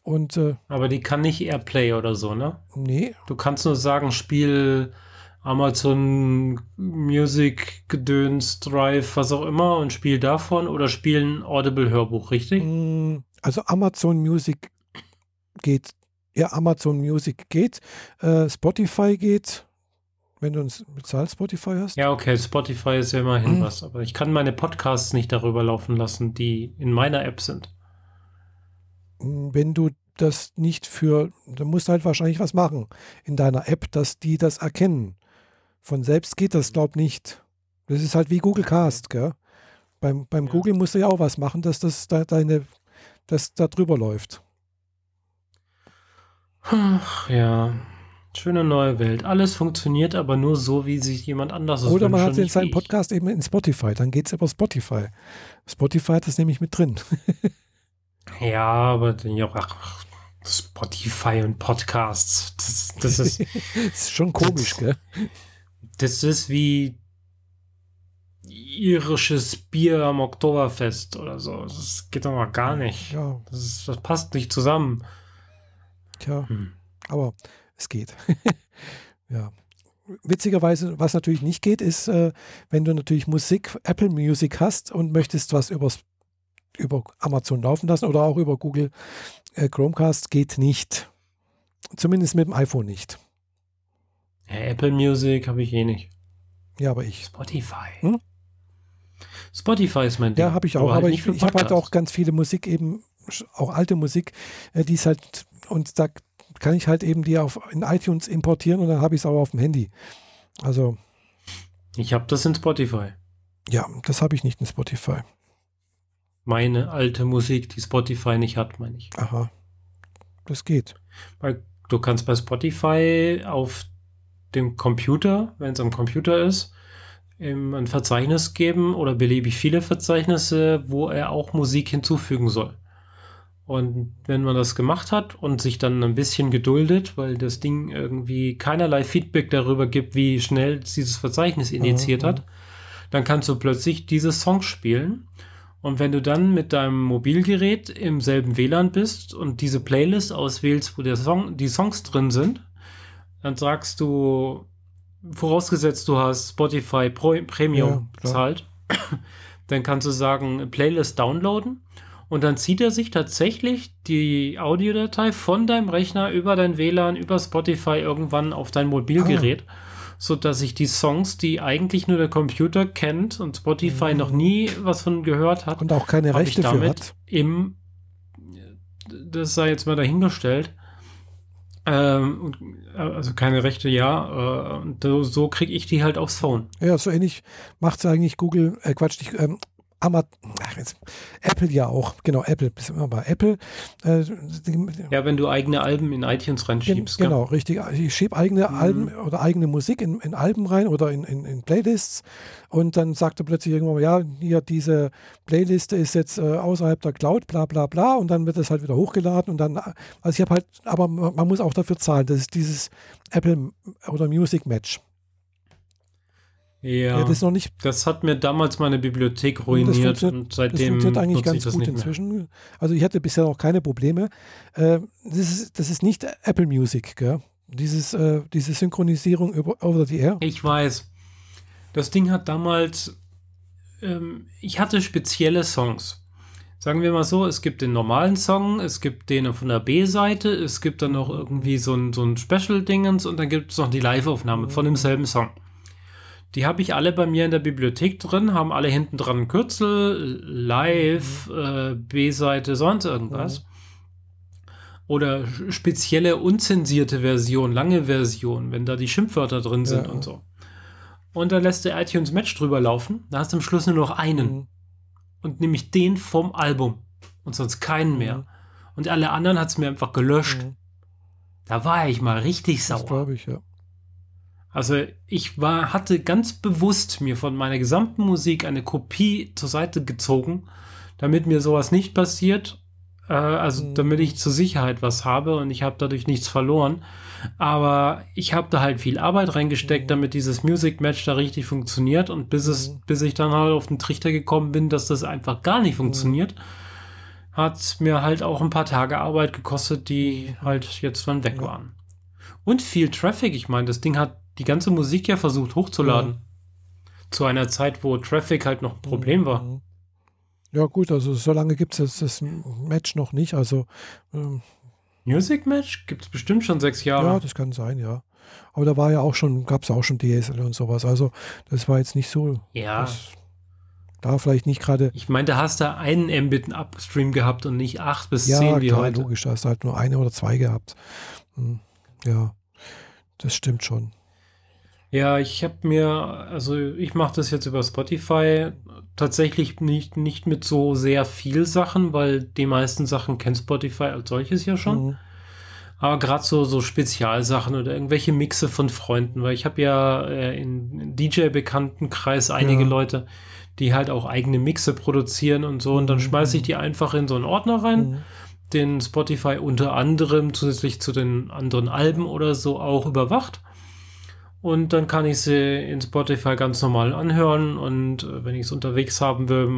Speaker 2: Und, äh,
Speaker 1: Aber die kann nicht Airplay oder so, ne?
Speaker 2: Nee.
Speaker 1: Du kannst nur sagen, Spiel Amazon Music, Gedöns, Drive, was auch immer und spiel davon oder spielen Audible Hörbuch, richtig? Mm,
Speaker 2: also Amazon Music geht, ja, Amazon Music geht, äh, Spotify geht, wenn du uns bezahlt Spotify hast.
Speaker 1: Ja, okay, Spotify ist ja immerhin mhm. was, aber ich kann meine Podcasts nicht darüber laufen lassen, die in meiner App sind
Speaker 2: wenn du das nicht für, dann musst du halt wahrscheinlich was machen in deiner App, dass die das erkennen. Von selbst geht das, glaub nicht. Das ist halt wie Google Cast, gell? Beim, beim ja. Google musst du ja auch was machen, dass das da deine, dass da drüber läuft.
Speaker 1: Ach, ja. Schöne neue Welt. Alles funktioniert aber nur so, wie sich jemand anders
Speaker 2: es Oder man hat in seinem Podcast eben in Spotify. Dann geht es über Spotify. Spotify hat das nämlich mit drin.
Speaker 1: ja, aber ja, ach, Spotify und Podcasts. Das, das, ist,
Speaker 2: das ist schon komisch,
Speaker 1: das,
Speaker 2: gell?
Speaker 1: Das ist wie irisches Bier am Oktoberfest oder so. Das geht doch mal gar nicht. Ja. Das, ist, das passt nicht zusammen.
Speaker 2: Tja, hm. aber es geht. ja. Witzigerweise, was natürlich nicht geht, ist, äh, wenn du natürlich Musik, Apple Music hast und möchtest was übers, über Amazon laufen lassen oder auch über Google äh, Chromecast, geht nicht. Zumindest mit dem iPhone nicht.
Speaker 1: Apple Music habe ich eh nicht.
Speaker 2: Ja, aber ich.
Speaker 1: Spotify. Hm? Spotify ist mein
Speaker 2: Ding. Ja, habe ich auch, aber, halt aber ich, ich habe halt auch ganz viele Musik eben, auch alte Musik, äh, die ist halt, und da kann ich halt eben die auf in iTunes importieren und dann habe ich es auch auf dem Handy. Also.
Speaker 1: Ich habe das in Spotify.
Speaker 2: Ja, das habe ich nicht in Spotify.
Speaker 1: Meine alte Musik, die Spotify nicht hat, meine ich.
Speaker 2: Aha. Das geht.
Speaker 1: Weil du kannst bei Spotify auf dem Computer, wenn es am Computer ist, ein Verzeichnis geben oder beliebig viele Verzeichnisse, wo er auch Musik hinzufügen soll. Und wenn man das gemacht hat und sich dann ein bisschen geduldet, weil das Ding irgendwie keinerlei Feedback darüber gibt, wie schnell dieses Verzeichnis initiiert mhm. hat, dann kannst du plötzlich diese Songs spielen. Und wenn du dann mit deinem Mobilgerät im selben WLAN bist und diese Playlist auswählst, wo der Song, die Songs drin sind, dann sagst du, vorausgesetzt du hast Spotify Pro Premium ja, bezahlt, dann kannst du sagen, Playlist downloaden. Und dann zieht er sich tatsächlich die Audiodatei von deinem Rechner über dein WLAN, über Spotify irgendwann auf dein Mobilgerät, ah. Sodass sich die Songs, die eigentlich nur der Computer kennt und Spotify mhm. noch nie was von gehört hat,
Speaker 2: und auch keine Rechte für hat,
Speaker 1: im das sei jetzt mal dahingestellt, ähm, äh, also keine Rechte, ja. Äh, so kriege ich die halt aufs Phone.
Speaker 2: Ja, so ähnlich macht es eigentlich Google, äh, Quatsch, nicht, ähm, Amazon, Apple ja auch, genau, Apple, bis immer bei Apple. Äh,
Speaker 1: ja, wenn du eigene Alben in iTunes reinschiebst.
Speaker 2: Gen, genau, gell? richtig. Ich schiebe eigene mhm. Alben oder eigene Musik in, in Alben rein oder in, in, in, Playlists und dann sagt er plötzlich irgendwann mal, ja, hier diese Playliste ist jetzt äh, außerhalb der Cloud, bla bla bla und dann wird das halt wieder hochgeladen und dann, also ich habe halt, aber man muss auch dafür zahlen, das ist dieses Apple oder Music Match.
Speaker 1: Ja, das, noch nicht, das hat mir damals meine Bibliothek ruiniert und seitdem
Speaker 2: das funktioniert eigentlich ganz gut inzwischen. Mehr. Also ich hatte bisher noch keine Probleme. Äh, das, ist, das ist nicht Apple Music, gell? Dieses, äh, diese Synchronisierung über over the air.
Speaker 1: Ich weiß. Das Ding hat damals, ähm, ich hatte spezielle Songs. Sagen wir mal so, es gibt den normalen Song, es gibt den von der B-Seite, es gibt dann noch irgendwie so ein, so ein Special-Dingens und dann gibt es noch die Live-Aufnahme mhm. von demselben Song. Die habe ich alle bei mir in der Bibliothek drin, haben alle hinten dran ein Kürzel, Live, mhm. äh, B-Seite, sonst irgendwas. Mhm. Oder spezielle unzensierte Version, lange Version, wenn da die Schimpfwörter drin sind ja. und so. Und dann lässt der iTunes Match drüber laufen. Da hast du am Schluss nur noch einen. Mhm. Und nämlich den vom Album. Und sonst keinen mehr. Mhm. Und alle anderen hat es mir einfach gelöscht. Mhm. Da war ich mal richtig sauer. Das
Speaker 2: glaube ich, ja.
Speaker 1: Also ich war, hatte ganz bewusst mir von meiner gesamten Musik eine Kopie zur Seite gezogen, damit mir sowas nicht passiert. Äh, also mhm. damit ich zur Sicherheit was habe und ich habe dadurch nichts verloren. Aber ich habe da halt viel Arbeit reingesteckt, mhm. damit dieses Music Match da richtig funktioniert. Und bis es, mhm. bis ich dann halt auf den Trichter gekommen bin, dass das einfach gar nicht funktioniert, hat mir halt auch ein paar Tage Arbeit gekostet, die halt jetzt dann weg waren. Und viel Traffic. Ich meine, das Ding hat die ganze Musik ja versucht hochzuladen. Ja. Zu einer Zeit, wo Traffic halt noch ein Problem war. Mhm.
Speaker 2: Ja, gut, also so lange gibt es das Match noch nicht. Also
Speaker 1: ähm, Music Match gibt es bestimmt schon sechs Jahre.
Speaker 2: Ja, das kann sein, ja. Aber da war ja auch schon, gab es auch schon DSL und sowas. Also das war jetzt nicht so.
Speaker 1: Ja.
Speaker 2: Das, da vielleicht nicht gerade.
Speaker 1: Ich meine, da hast du einen Mbit Upstream gehabt und nicht acht bis ja, zehn wie klar, heute.
Speaker 2: logisch, da hast du halt nur eine oder zwei gehabt. Hm, ja, das stimmt schon.
Speaker 1: Ja, ich habe mir, also ich mache das jetzt über Spotify tatsächlich nicht, nicht mit so sehr viel Sachen, weil die meisten Sachen kennt Spotify als solches ja schon. Mhm. Aber gerade so, so Spezialsachen oder irgendwelche Mixe von Freunden, weil ich habe ja äh, in DJ-Bekanntenkreis einige ja. Leute, die halt auch eigene Mixe produzieren und so. Und dann mhm. schmeiße ich die einfach in so einen Ordner rein, mhm. Den Spotify unter anderem zusätzlich zu den anderen Alben oder so auch überwacht. Und dann kann ich sie in Spotify ganz normal anhören. Und äh, wenn ich es unterwegs haben will,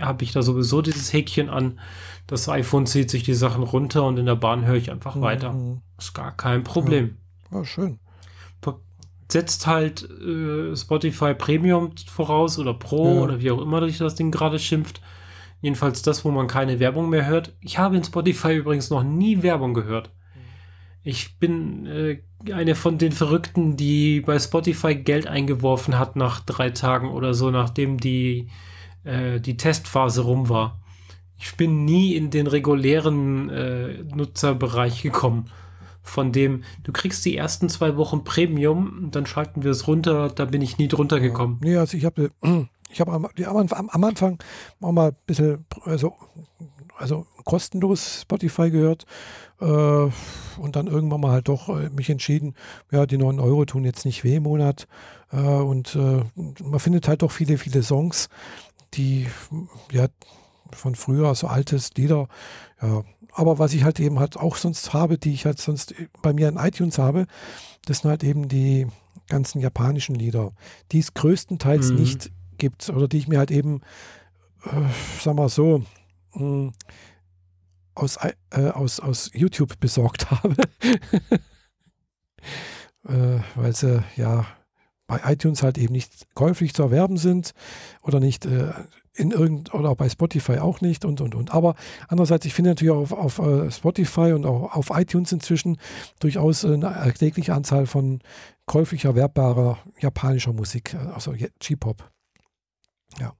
Speaker 1: habe ich da sowieso dieses Häkchen an. Das iPhone zieht sich die Sachen runter und in der Bahn höre ich einfach mhm. weiter. Ist gar kein Problem.
Speaker 2: Ja, ja schön
Speaker 1: setzt halt äh, Spotify Premium voraus oder Pro ja. oder wie auch immer sich das Ding gerade schimpft. Jedenfalls das, wo man keine Werbung mehr hört. Ich habe in Spotify übrigens noch nie Werbung gehört. Ich bin äh, eine von den Verrückten, die bei Spotify Geld eingeworfen hat nach drei Tagen oder so, nachdem die, äh, die Testphase rum war. Ich bin nie in den regulären äh, Nutzerbereich gekommen von dem, du kriegst die ersten zwei Wochen Premium, dann schalten wir es runter, da bin ich nie drunter gekommen.
Speaker 2: Ja, nee, also ich habe ich habe am, am, am, Anfang auch mal ein bisschen, also, also kostenlos Spotify gehört äh, und dann irgendwann mal halt doch äh, mich entschieden, ja, die 9 Euro tun jetzt nicht weh im Monat äh, und äh, man findet halt doch viele, viele Songs, die ja von früher, so altes Lieder, ja, aber was ich halt eben halt auch sonst habe, die ich halt sonst bei mir in iTunes habe, das sind halt eben die ganzen japanischen Lieder, die es größtenteils mhm. nicht gibt oder die ich mir halt eben, äh, sag mal so, mh, hm, aus, äh, aus, aus YouTube besorgt habe. äh, weil sie ja bei iTunes halt eben nicht käuflich zu erwerben sind oder nicht äh, in irgend oder bei Spotify auch nicht und und und. Aber andererseits, ich finde natürlich auch auf, auf uh, Spotify und auch auf iTunes inzwischen durchaus eine erklägliche Anzahl von käuflich erwerbbarer japanischer Musik, also J-Pop. Ja.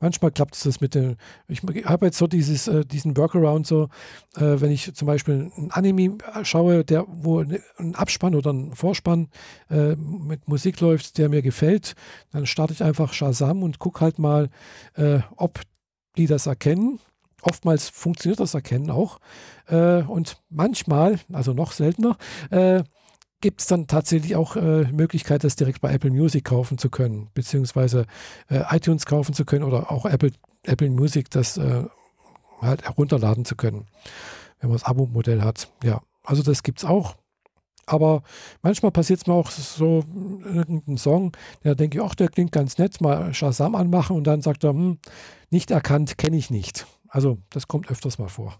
Speaker 2: Manchmal klappt es das mit dem, ich habe jetzt so dieses, äh, diesen Workaround so, äh, wenn ich zum Beispiel ein Anime schaue, der, wo ein Abspann oder ein Vorspann äh, mit Musik läuft, der mir gefällt, dann starte ich einfach Shazam und gucke halt mal, äh, ob die das erkennen. Oftmals funktioniert das Erkennen auch. Äh, und manchmal, also noch seltener, äh, gibt es dann tatsächlich auch äh, Möglichkeit, das direkt bei Apple Music kaufen zu können, beziehungsweise äh, iTunes kaufen zu können oder auch Apple, Apple Music das äh, halt herunterladen zu können, wenn man das Abo-Modell hat. Ja, also das gibt es auch. Aber manchmal passiert es mir auch so, irgendein Song, da denke ich, ach, der klingt ganz nett, mal Shazam anmachen und dann sagt er, hm, nicht erkannt, kenne ich nicht. Also das kommt öfters mal vor.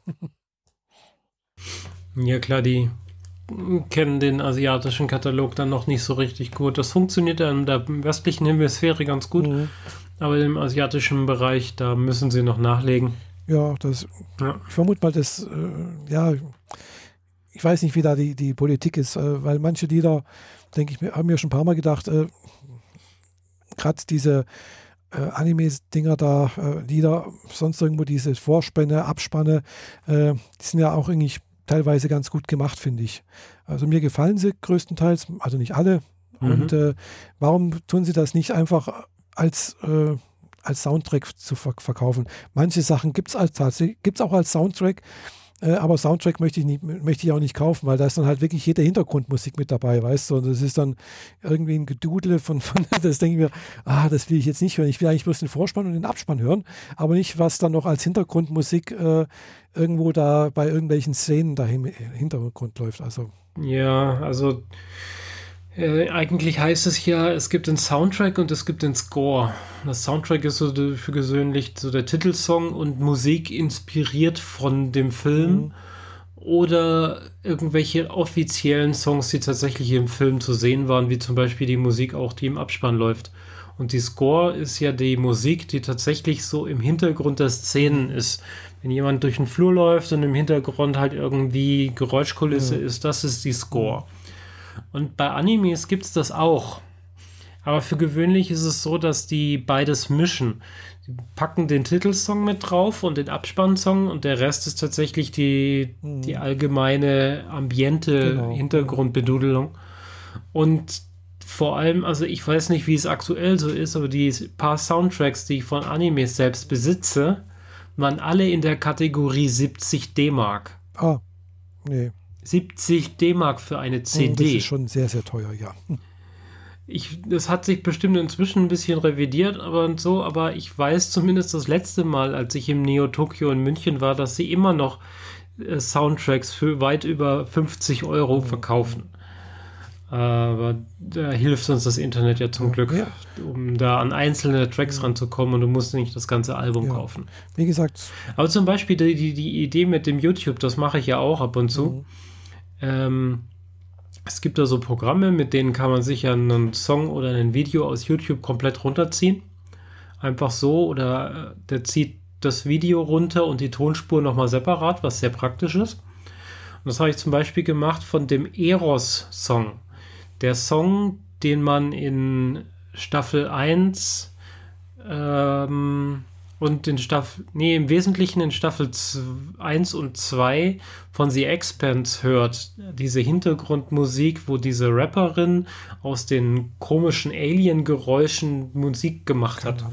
Speaker 1: Ja klar, die kennen den asiatischen Katalog dann noch nicht so richtig gut. Das funktioniert ja in der westlichen Hemisphäre ganz gut, mhm. aber im asiatischen Bereich, da müssen sie noch nachlegen.
Speaker 2: Ja, das, ja. ich vermute mal, das, äh, ja, ich weiß nicht, wie da die, die Politik ist, äh, weil manche Lieder, denke ich haben mir schon ein paar Mal gedacht, äh, gerade diese äh, Anime-Dinger da, äh, Lieder, sonst irgendwo diese Vorspänne, Abspanne, äh, die sind ja auch irgendwie teilweise ganz gut gemacht, finde ich. Also mir gefallen sie größtenteils, also nicht alle. Mhm. Und äh, warum tun sie das nicht einfach als, äh, als Soundtrack zu verkaufen? Manche Sachen gibt es als, gibt's auch als Soundtrack, äh, aber Soundtrack möchte ich, nicht, möchte ich auch nicht kaufen, weil da ist dann halt wirklich jede Hintergrundmusik mit dabei, weißt du? Und das ist dann irgendwie ein Gedudle von, von das denke ich mir, ah, das will ich jetzt nicht hören. Ich will eigentlich bloß den Vorspann und den Abspann hören, aber nicht, was dann noch als Hintergrundmusik äh, irgendwo da bei irgendwelchen Szenen da im Hintergrund läuft. Also.
Speaker 1: Ja, also äh, eigentlich heißt es ja, es gibt den Soundtrack und es gibt den Score. Das Soundtrack ist so für gewöhnlich so der Titelsong und Musik inspiriert von dem Film mhm. oder irgendwelche offiziellen Songs, die tatsächlich im Film zu sehen waren, wie zum Beispiel die Musik auch, die im Abspann läuft. Und die Score ist ja die Musik, die tatsächlich so im Hintergrund der Szenen ist. Wenn jemand durch den Flur läuft und im Hintergrund halt irgendwie Geräuschkulisse mhm. ist, das ist die Score. Und bei Animes gibt es das auch. Aber für gewöhnlich ist es so, dass die beides mischen. Die packen den Titelsong mit drauf und den Abspannsong und der Rest ist tatsächlich die, mhm. die allgemeine ambiente genau. Hintergrundbedudelung. Und vor allem, also ich weiß nicht, wie es aktuell so ist, aber die paar Soundtracks, die ich von Animes selbst besitze, waren alle in der Kategorie 70 D-Mark.
Speaker 2: Ah, nee.
Speaker 1: 70 D-Mark für eine CD.
Speaker 2: Das ist schon sehr, sehr teuer, ja.
Speaker 1: Ich, das hat sich bestimmt inzwischen ein bisschen revidiert, aber und so, aber ich weiß zumindest das letzte Mal, als ich im Neo Tokyo in München war, dass sie immer noch äh, Soundtracks für weit über 50 Euro mhm. verkaufen. Aber da hilft uns das Internet ja zum Glück, ja. um da an einzelne Tracks ja. ranzukommen und du musst nicht das ganze Album ja. kaufen.
Speaker 2: Wie gesagt.
Speaker 1: Aber zum Beispiel die, die, die Idee mit dem YouTube, das mache ich ja auch ab und zu. Mhm. Ähm, es gibt da so Programme, mit denen kann man sich einen Song oder ein Video aus YouTube komplett runterziehen. Einfach so oder äh, der zieht das Video runter und die Tonspur nochmal separat, was sehr praktisch ist. Und das habe ich zum Beispiel gemacht von dem Eros-Song. Der Song, den man in Staffel 1 ähm, und in Staffel, nee, im Wesentlichen in Staffel 1 und 2 von The Expanse hört. Diese Hintergrundmusik, wo diese Rapperin aus den komischen Alien-Geräuschen Musik gemacht hat.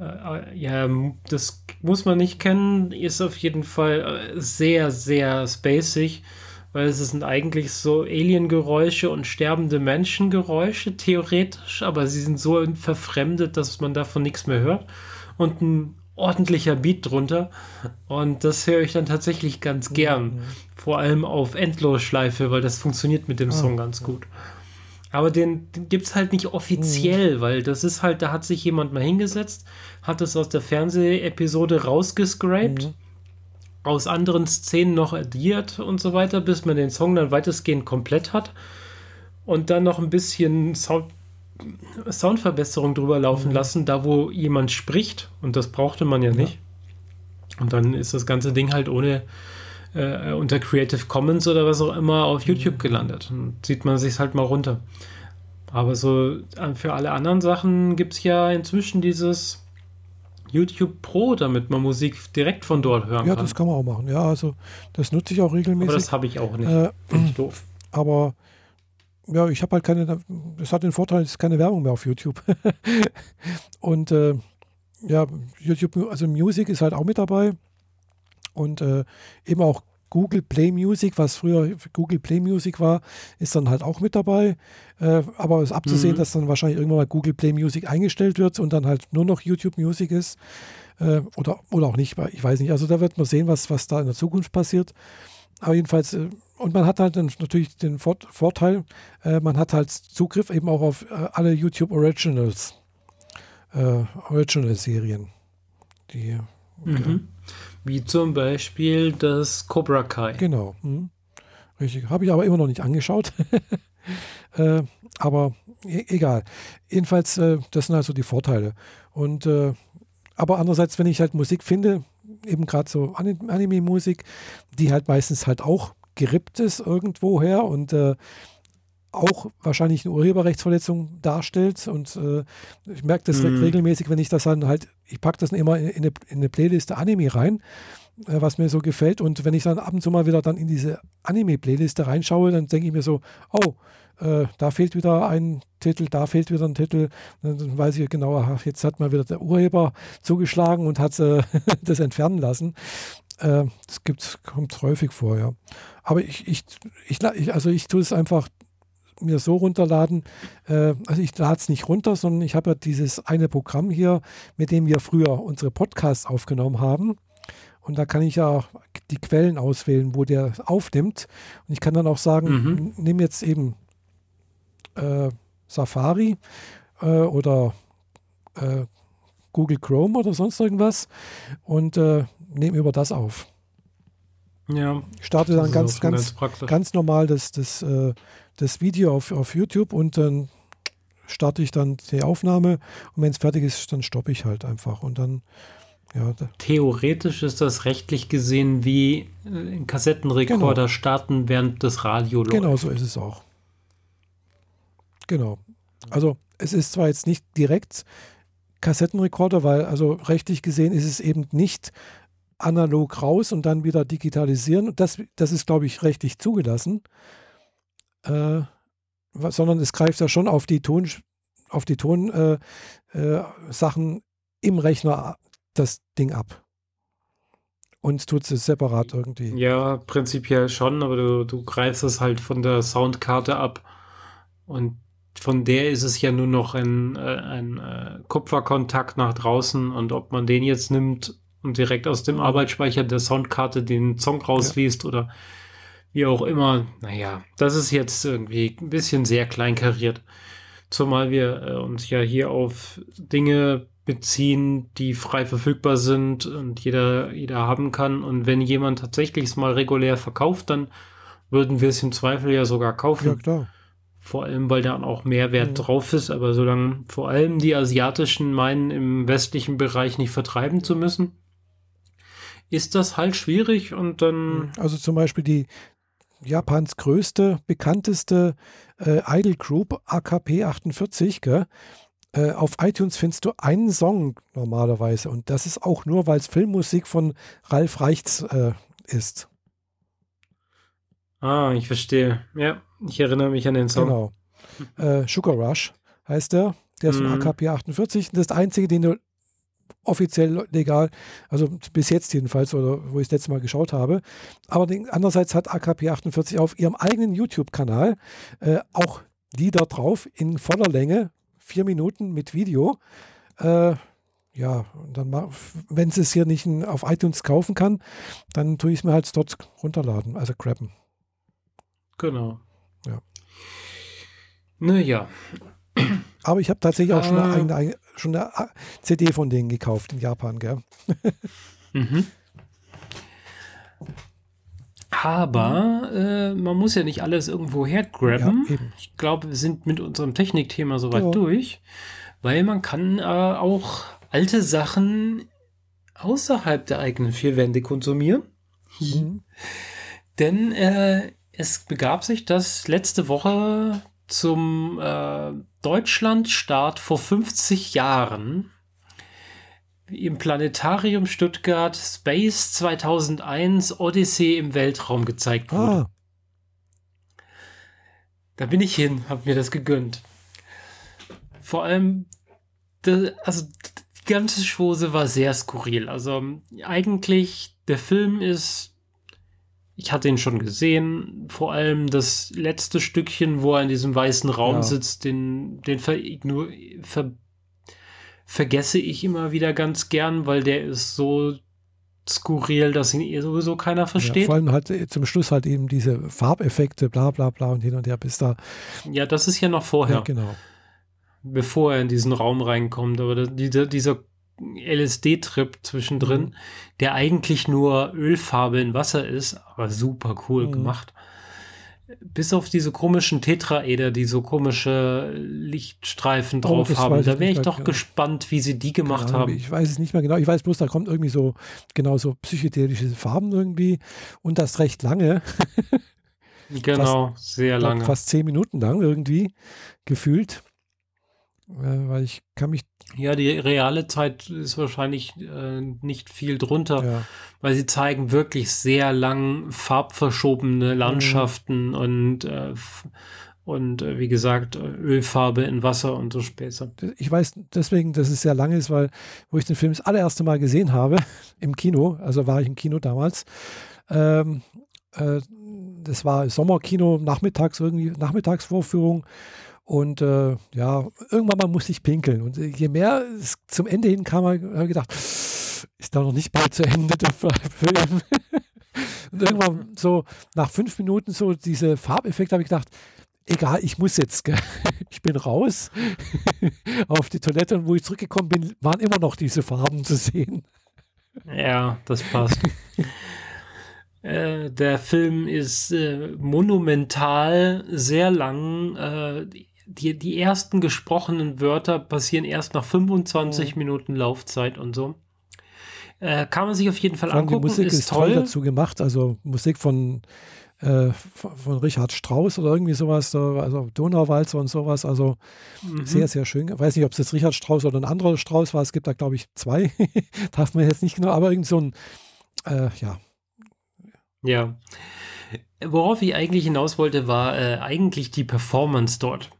Speaker 1: Äh, ja, das muss man nicht kennen, ist auf jeden Fall äh, sehr, sehr spacig, weil es sind eigentlich so Alien-Geräusche und sterbende Menschengeräusche, theoretisch, aber sie sind so verfremdet, dass man davon nichts mehr hört und ein ordentlicher Beat drunter. Und das höre ich dann tatsächlich ganz gern. Mhm. Vor allem auf Endlosschleife, weil das funktioniert mit dem ah, Song ganz gut. Aber den, den gibt es halt nicht offiziell, mhm. weil das ist halt, da hat sich jemand mal hingesetzt, hat es aus der Fernsehepisode rausgescrapt, mhm. aus anderen Szenen noch addiert und so weiter, bis man den Song dann weitestgehend komplett hat und dann noch ein bisschen Sound Soundverbesserung drüber laufen mhm. lassen, da wo jemand spricht. Und das brauchte man ja nicht. Und dann ist das ganze Ding halt ohne äh, unter Creative Commons oder was auch immer auf mhm. YouTube gelandet. Und sieht man sich halt mal runter. Aber so äh, für alle anderen Sachen gibt es ja inzwischen dieses YouTube Pro, damit man Musik direkt von dort hören
Speaker 2: ja,
Speaker 1: kann.
Speaker 2: Ja, das kann man auch machen. Ja, also das nutze ich auch regelmäßig. Aber
Speaker 1: das habe ich auch nicht. Äh, Finde ich doof.
Speaker 2: Aber ja, ich habe halt keine, es hat den Vorteil, es ist keine Werbung mehr auf YouTube. und äh, ja, YouTube, also Music ist halt auch mit dabei. Und äh, eben auch Google Play Music, was früher Google Play Music war, ist dann halt auch mit dabei. Äh, aber es ist abzusehen, mhm. dass dann wahrscheinlich irgendwann mal Google Play Music eingestellt wird und dann halt nur noch YouTube Music ist. Äh, oder, oder auch nicht, ich weiß nicht. Also da wird man sehen, was, was da in der Zukunft passiert. Aber jedenfalls, äh, und man hat halt dann natürlich den Vorteil, äh, man hat halt Zugriff eben auch auf äh, alle YouTube Originals, Original-Serien. Die,
Speaker 1: mhm. Wie zum Beispiel das Cobra Kai.
Speaker 2: Genau. Mhm. Richtig. Habe ich aber immer noch nicht angeschaut. äh, aber e egal. Jedenfalls, äh, das sind also die Vorteile. Und äh, aber andererseits, wenn ich halt Musik finde, eben gerade so Anime-Musik, die halt meistens halt auch gerippt ist irgendwoher und äh, auch wahrscheinlich eine Urheberrechtsverletzung darstellt. Und äh, ich merke das mhm. regelmäßig, wenn ich das dann halt, ich packe das immer in, eine, in eine Playliste Anime rein, äh, was mir so gefällt. Und wenn ich dann ab und zu mal wieder dann in diese Anime-Playliste reinschaue, dann denke ich mir so, oh, äh, da fehlt wieder ein Titel, da fehlt wieder ein Titel. Dann weiß ich genau, ach, jetzt hat mal wieder der Urheber zugeschlagen und hat äh, das entfernen lassen. Äh, das gibt's, kommt häufig vor, ja. Aber ich, ich, ich, also ich tue es einfach mir so runterladen. Äh, also ich lade es nicht runter, sondern ich habe ja dieses eine Programm hier, mit dem wir früher unsere Podcasts aufgenommen haben. Und da kann ich ja die Quellen auswählen, wo der aufnimmt. Und ich kann dann auch sagen, mhm. nimm jetzt eben äh, Safari äh, oder äh, Google Chrome oder sonst irgendwas und äh, nehme über das auf.
Speaker 1: Ja.
Speaker 2: Starte dann ganz, ganz, ganz, ganz, normal das, das, äh, das Video auf, auf YouTube und dann starte ich dann die Aufnahme und wenn es fertig ist, dann stoppe ich halt einfach und dann ja,
Speaker 1: Theoretisch ist das rechtlich gesehen wie ein Kassettenrekorder genau. starten, während das Radio
Speaker 2: läuft. Genau so ist es auch. Genau. Also es ist zwar jetzt nicht direkt Kassettenrekorder, weil also rechtlich gesehen ist es eben nicht analog raus und dann wieder digitalisieren. Das, das ist, glaube ich, rechtlich zugelassen. Äh, sondern es greift ja schon auf die Ton, auf die Tonsachen äh, äh, im Rechner das Ding ab. und tut es separat irgendwie.
Speaker 1: Ja, prinzipiell schon, aber du, du greifst es halt von der Soundkarte ab und von der ist es ja nur noch ein, äh, ein äh, Kupferkontakt nach draußen und ob man den jetzt nimmt und direkt aus dem Arbeitsspeicher der Soundkarte den Song rausliest ja. oder wie auch immer, naja, das ist jetzt irgendwie ein bisschen sehr kleinkariert. Zumal wir äh, uns ja hier auf Dinge beziehen, die frei verfügbar sind und jeder, jeder haben kann. Und wenn jemand tatsächlich es mal regulär verkauft, dann würden wir es im Zweifel ja sogar kaufen. Ja, klar. Vor allem, weil da auch Mehrwert mhm. drauf ist. Aber solange vor allem die Asiatischen meinen, im westlichen Bereich nicht vertreiben zu müssen, ist das halt schwierig und dann.
Speaker 2: Mhm. Also zum Beispiel die Japans größte, bekannteste äh, Idol Group, AKP 48, gell? Äh, auf iTunes findest du einen Song normalerweise und das ist auch nur, weil es Filmmusik von Ralf Reichts äh, ist.
Speaker 1: Ah, ich verstehe. Ja, ich erinnere mich an den Song. Genau.
Speaker 2: Äh, Sugar Rush heißt der. Der ist von mhm. AKP 48. Das ist der einzige, den du offiziell legal, also bis jetzt jedenfalls, oder wo ich das letzte Mal geschaut habe. Aber den, andererseits hat AKP 48 auf ihrem eigenen YouTube-Kanal äh, auch Lieder drauf in voller Länge, vier Minuten mit Video. Äh, ja, dann wenn es hier nicht auf iTunes kaufen kann, dann tue ich es mir halt dort runterladen, also grabben.
Speaker 1: Genau.
Speaker 2: Ja.
Speaker 1: Naja.
Speaker 2: Aber ich habe tatsächlich auch schon, eine, eine, schon eine CD von denen gekauft in Japan, gell? mhm.
Speaker 1: Aber äh, man muss ja nicht alles irgendwo hergraben. Ja, ich glaube, wir sind mit unserem Technikthema soweit ja. durch, weil man kann äh, auch alte Sachen außerhalb der eigenen vier Wände konsumieren. Mhm. Denn äh, es begab sich, dass letzte Woche zum äh, Deutschlandstart vor 50 Jahren im Planetarium Stuttgart Space 2001 Odyssey im Weltraum gezeigt wurde. Ah. Da bin ich hin, habe mir das gegönnt. Vor allem, also die ganze Schose war sehr skurril. Also eigentlich, der Film ist ich hatte ihn schon gesehen. Vor allem das letzte Stückchen, wo er in diesem weißen Raum ja. sitzt, den, den ver, ver, vergesse ich immer wieder ganz gern, weil der ist so skurril, dass ihn eh sowieso keiner versteht. Ja,
Speaker 2: vor allem halt äh, zum Schluss halt eben diese Farbeffekte, bla bla bla und hin und her bis da.
Speaker 1: Ja, das ist ja noch vorher. Ja,
Speaker 2: genau.
Speaker 1: Bevor er in diesen Raum reinkommt. Aber dieser, dieser LSD-Trip zwischendrin, mhm. der eigentlich nur Ölfarbe in Wasser ist, aber super cool mhm. gemacht. Bis auf diese komischen Tetraeder, die so komische Lichtstreifen oh, drauf haben. Da wäre ich doch genau. gespannt, wie sie die gemacht
Speaker 2: genau,
Speaker 1: haben.
Speaker 2: Ich weiß es nicht mehr genau. Ich weiß bloß, da kommt irgendwie so, genau so psychedelische Farben irgendwie und das recht lange.
Speaker 1: genau, fast, sehr lange.
Speaker 2: Fast zehn Minuten lang irgendwie gefühlt. Äh, weil ich kann mich
Speaker 1: ja, die reale Zeit ist wahrscheinlich äh, nicht viel drunter, ja. weil sie zeigen wirklich sehr lang farbverschobene Landschaften mhm. und, äh, und äh, wie gesagt, Ölfarbe in Wasser und so Späße.
Speaker 2: Ich weiß deswegen, dass es sehr lange ist, weil wo ich den Film das allererste Mal gesehen habe, im Kino, also war ich im Kino damals, ähm, äh, das war Sommerkino, nachmittags irgendwie, Nachmittagsvorführung und äh, ja, irgendwann mal musste ich pinkeln. Und äh, je mehr es zum Ende hin kam, habe ich gedacht, ist da noch nicht bald zu Ende der Film. Und irgendwann so nach fünf Minuten so diese Farbeffekte habe ich gedacht, egal, ich muss jetzt. Gell? Ich bin raus auf die Toilette und wo ich zurückgekommen bin, waren immer noch diese Farben zu sehen.
Speaker 1: Ja, das passt. äh, der Film ist äh, monumental, sehr lang. Äh, die, die ersten gesprochenen Wörter passieren erst nach 25 mhm. Minuten Laufzeit und so. Äh, kann man sich auf jeden Fall Vor angucken.
Speaker 2: Die Musik ist, ist toll. toll dazu gemacht, also Musik von, äh, von Richard Strauss oder irgendwie sowas, also Donauwalzer und sowas, also mhm. sehr, sehr schön. Ich weiß nicht, ob es jetzt Richard Strauss oder ein anderer Strauss war, es gibt da glaube ich zwei, darf man jetzt nicht genau, aber irgend so ein, äh, ja.
Speaker 1: Ja. Worauf ich eigentlich hinaus wollte, war äh, eigentlich die Performance dort.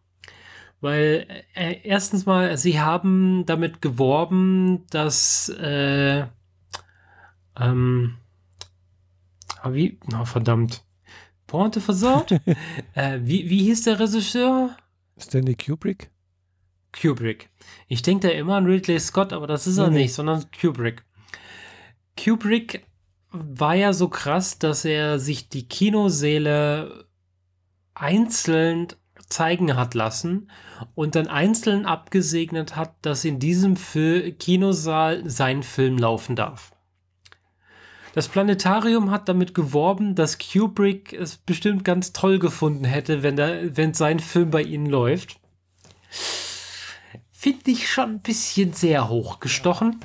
Speaker 1: Weil äh, erstens mal, sie haben damit geworben, dass äh, ähm, Ah, wie? Na, verdammt. Pointe versaut? äh, wie, wie hieß der Regisseur?
Speaker 2: Stanley Kubrick?
Speaker 1: Kubrick. Ich denke da immer an Ridley Scott, aber das ist er nee, nicht, sondern Kubrick. Kubrick war ja so krass, dass er sich die Kinosäle einzeln zeigen hat lassen und dann einzeln abgesegnet hat, dass in diesem Fil Kinosaal sein Film laufen darf. Das Planetarium hat damit geworben, dass Kubrick es bestimmt ganz toll gefunden hätte, wenn, da, wenn sein Film bei ihnen läuft. Finde ich schon ein bisschen sehr hochgestochen.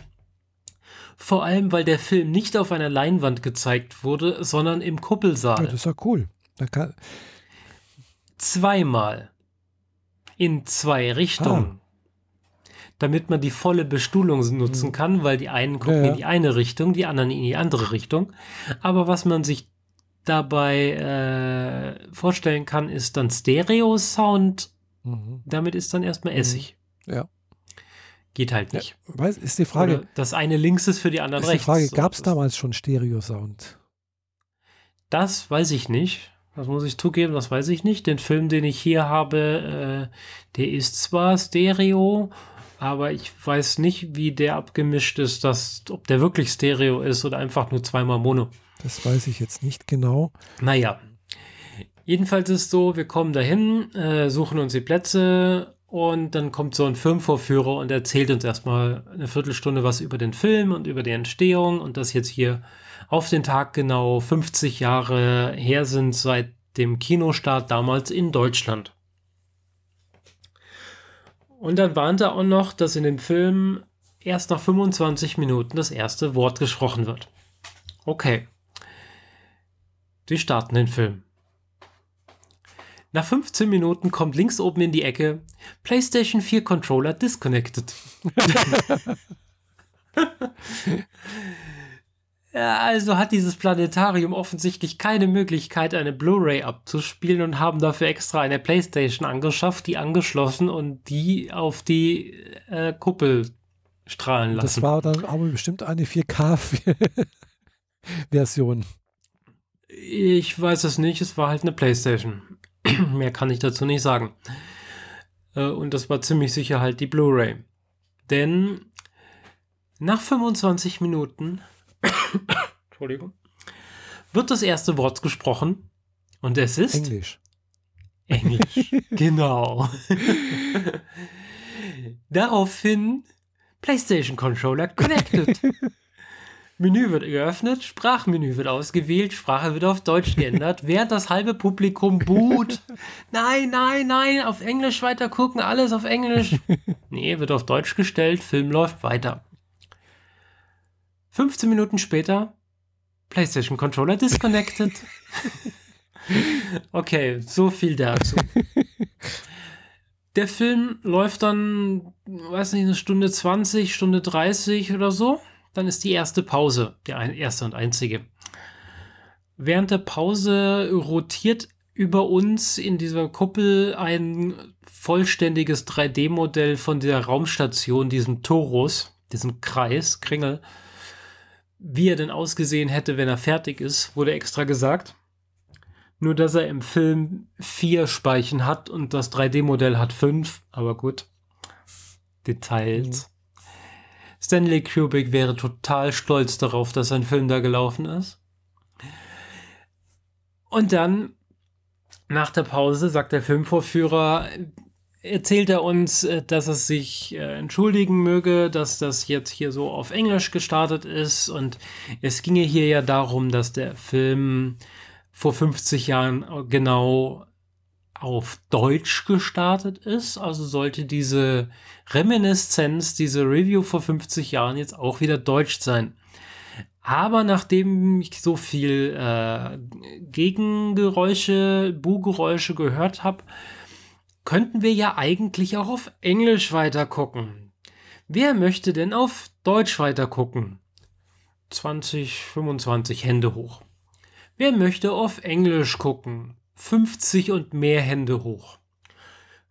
Speaker 1: Vor allem, weil der Film nicht auf einer Leinwand gezeigt wurde, sondern im Kuppelsaal. Ja,
Speaker 2: das ist ja cool.
Speaker 1: Zweimal. In zwei Richtungen. Ah damit man die volle Bestuhlung nutzen mhm. kann, weil die einen gucken ja, ja. in die eine Richtung, die anderen in die andere Richtung. Aber was man sich dabei äh, vorstellen kann, ist dann Stereo-Sound. Mhm. Damit ist dann erstmal mhm. Essig.
Speaker 2: Ja.
Speaker 1: Geht halt nicht.
Speaker 2: Ja, weiß, ist die Frage. Oder
Speaker 1: das eine links ist für die anderen ist
Speaker 2: rechts. Die Frage, gab es damals schon Stereo-Sound?
Speaker 1: Das weiß ich nicht. Das muss ich zugeben, das weiß ich nicht. Den Film, den ich hier habe, äh, der ist zwar Stereo, aber ich weiß nicht, wie der abgemischt ist, dass, ob der wirklich Stereo ist oder einfach nur zweimal Mono.
Speaker 2: Das weiß ich jetzt nicht genau.
Speaker 1: Naja. Jedenfalls ist es so, wir kommen dahin, äh, suchen uns die Plätze und dann kommt so ein Filmvorführer und erzählt uns erstmal eine Viertelstunde was über den Film und über die Entstehung und das jetzt hier auf den Tag genau 50 Jahre her sind seit dem Kinostart damals in Deutschland. Und dann warnte er auch noch, dass in dem Film erst nach 25 Minuten das erste Wort gesprochen wird. Okay. Wir starten den Film. Nach 15 Minuten kommt links oben in die Ecke PlayStation 4 Controller disconnected. Ja, also hat dieses Planetarium offensichtlich keine Möglichkeit, eine Blu-ray abzuspielen und haben dafür extra eine Playstation angeschafft, die angeschlossen und die auf die äh, Kuppel strahlen lassen.
Speaker 2: Das war dann aber bestimmt eine 4K-Version.
Speaker 1: Ich weiß es nicht, es war halt eine Playstation. Mehr kann ich dazu nicht sagen. Äh, und das war ziemlich sicher halt die Blu-ray. Denn nach 25 Minuten Entschuldigung, wird das erste Wort gesprochen und es ist
Speaker 2: Englisch.
Speaker 1: Englisch, genau. Daraufhin PlayStation Controller connected. Menü wird geöffnet, Sprachmenü wird ausgewählt, Sprache wird auf Deutsch geändert, während das halbe Publikum buht. Nein, nein, nein, auf Englisch weiter gucken, alles auf Englisch. Nee, wird auf Deutsch gestellt, Film läuft weiter. 15 Minuten später PlayStation Controller disconnected. okay, so viel dazu. Der Film läuft dann, weiß nicht, eine Stunde 20, Stunde 30 oder so. Dann ist die erste Pause, die erste und einzige. Während der Pause rotiert über uns in dieser Kuppel ein vollständiges 3D-Modell von der Raumstation, diesem Torus, diesem Kreis, Kringel, wie er denn ausgesehen hätte, wenn er fertig ist, wurde extra gesagt. Nur, dass er im Film vier Speichen hat und das 3D-Modell hat fünf, aber gut. Details. Mhm. Stanley Kubrick wäre total stolz darauf, dass sein Film da gelaufen ist. Und dann, nach der Pause, sagt der Filmvorführer, erzählt er uns, äh, dass er sich äh, entschuldigen möge, dass das jetzt hier so auf Englisch gestartet ist. Und es ginge hier ja darum, dass der Film vor 50 Jahren genau auf Deutsch gestartet ist. Also sollte diese Reminiszenz, diese Review vor 50 Jahren jetzt auch wieder deutsch sein. Aber nachdem ich so viel äh, Gegengeräusche, Buhgeräusche gehört habe, könnten wir ja eigentlich auch auf Englisch weitergucken. Wer möchte denn auf Deutsch weitergucken? 20, 25 Hände hoch. Wer möchte auf Englisch gucken? 50 und mehr Hände hoch.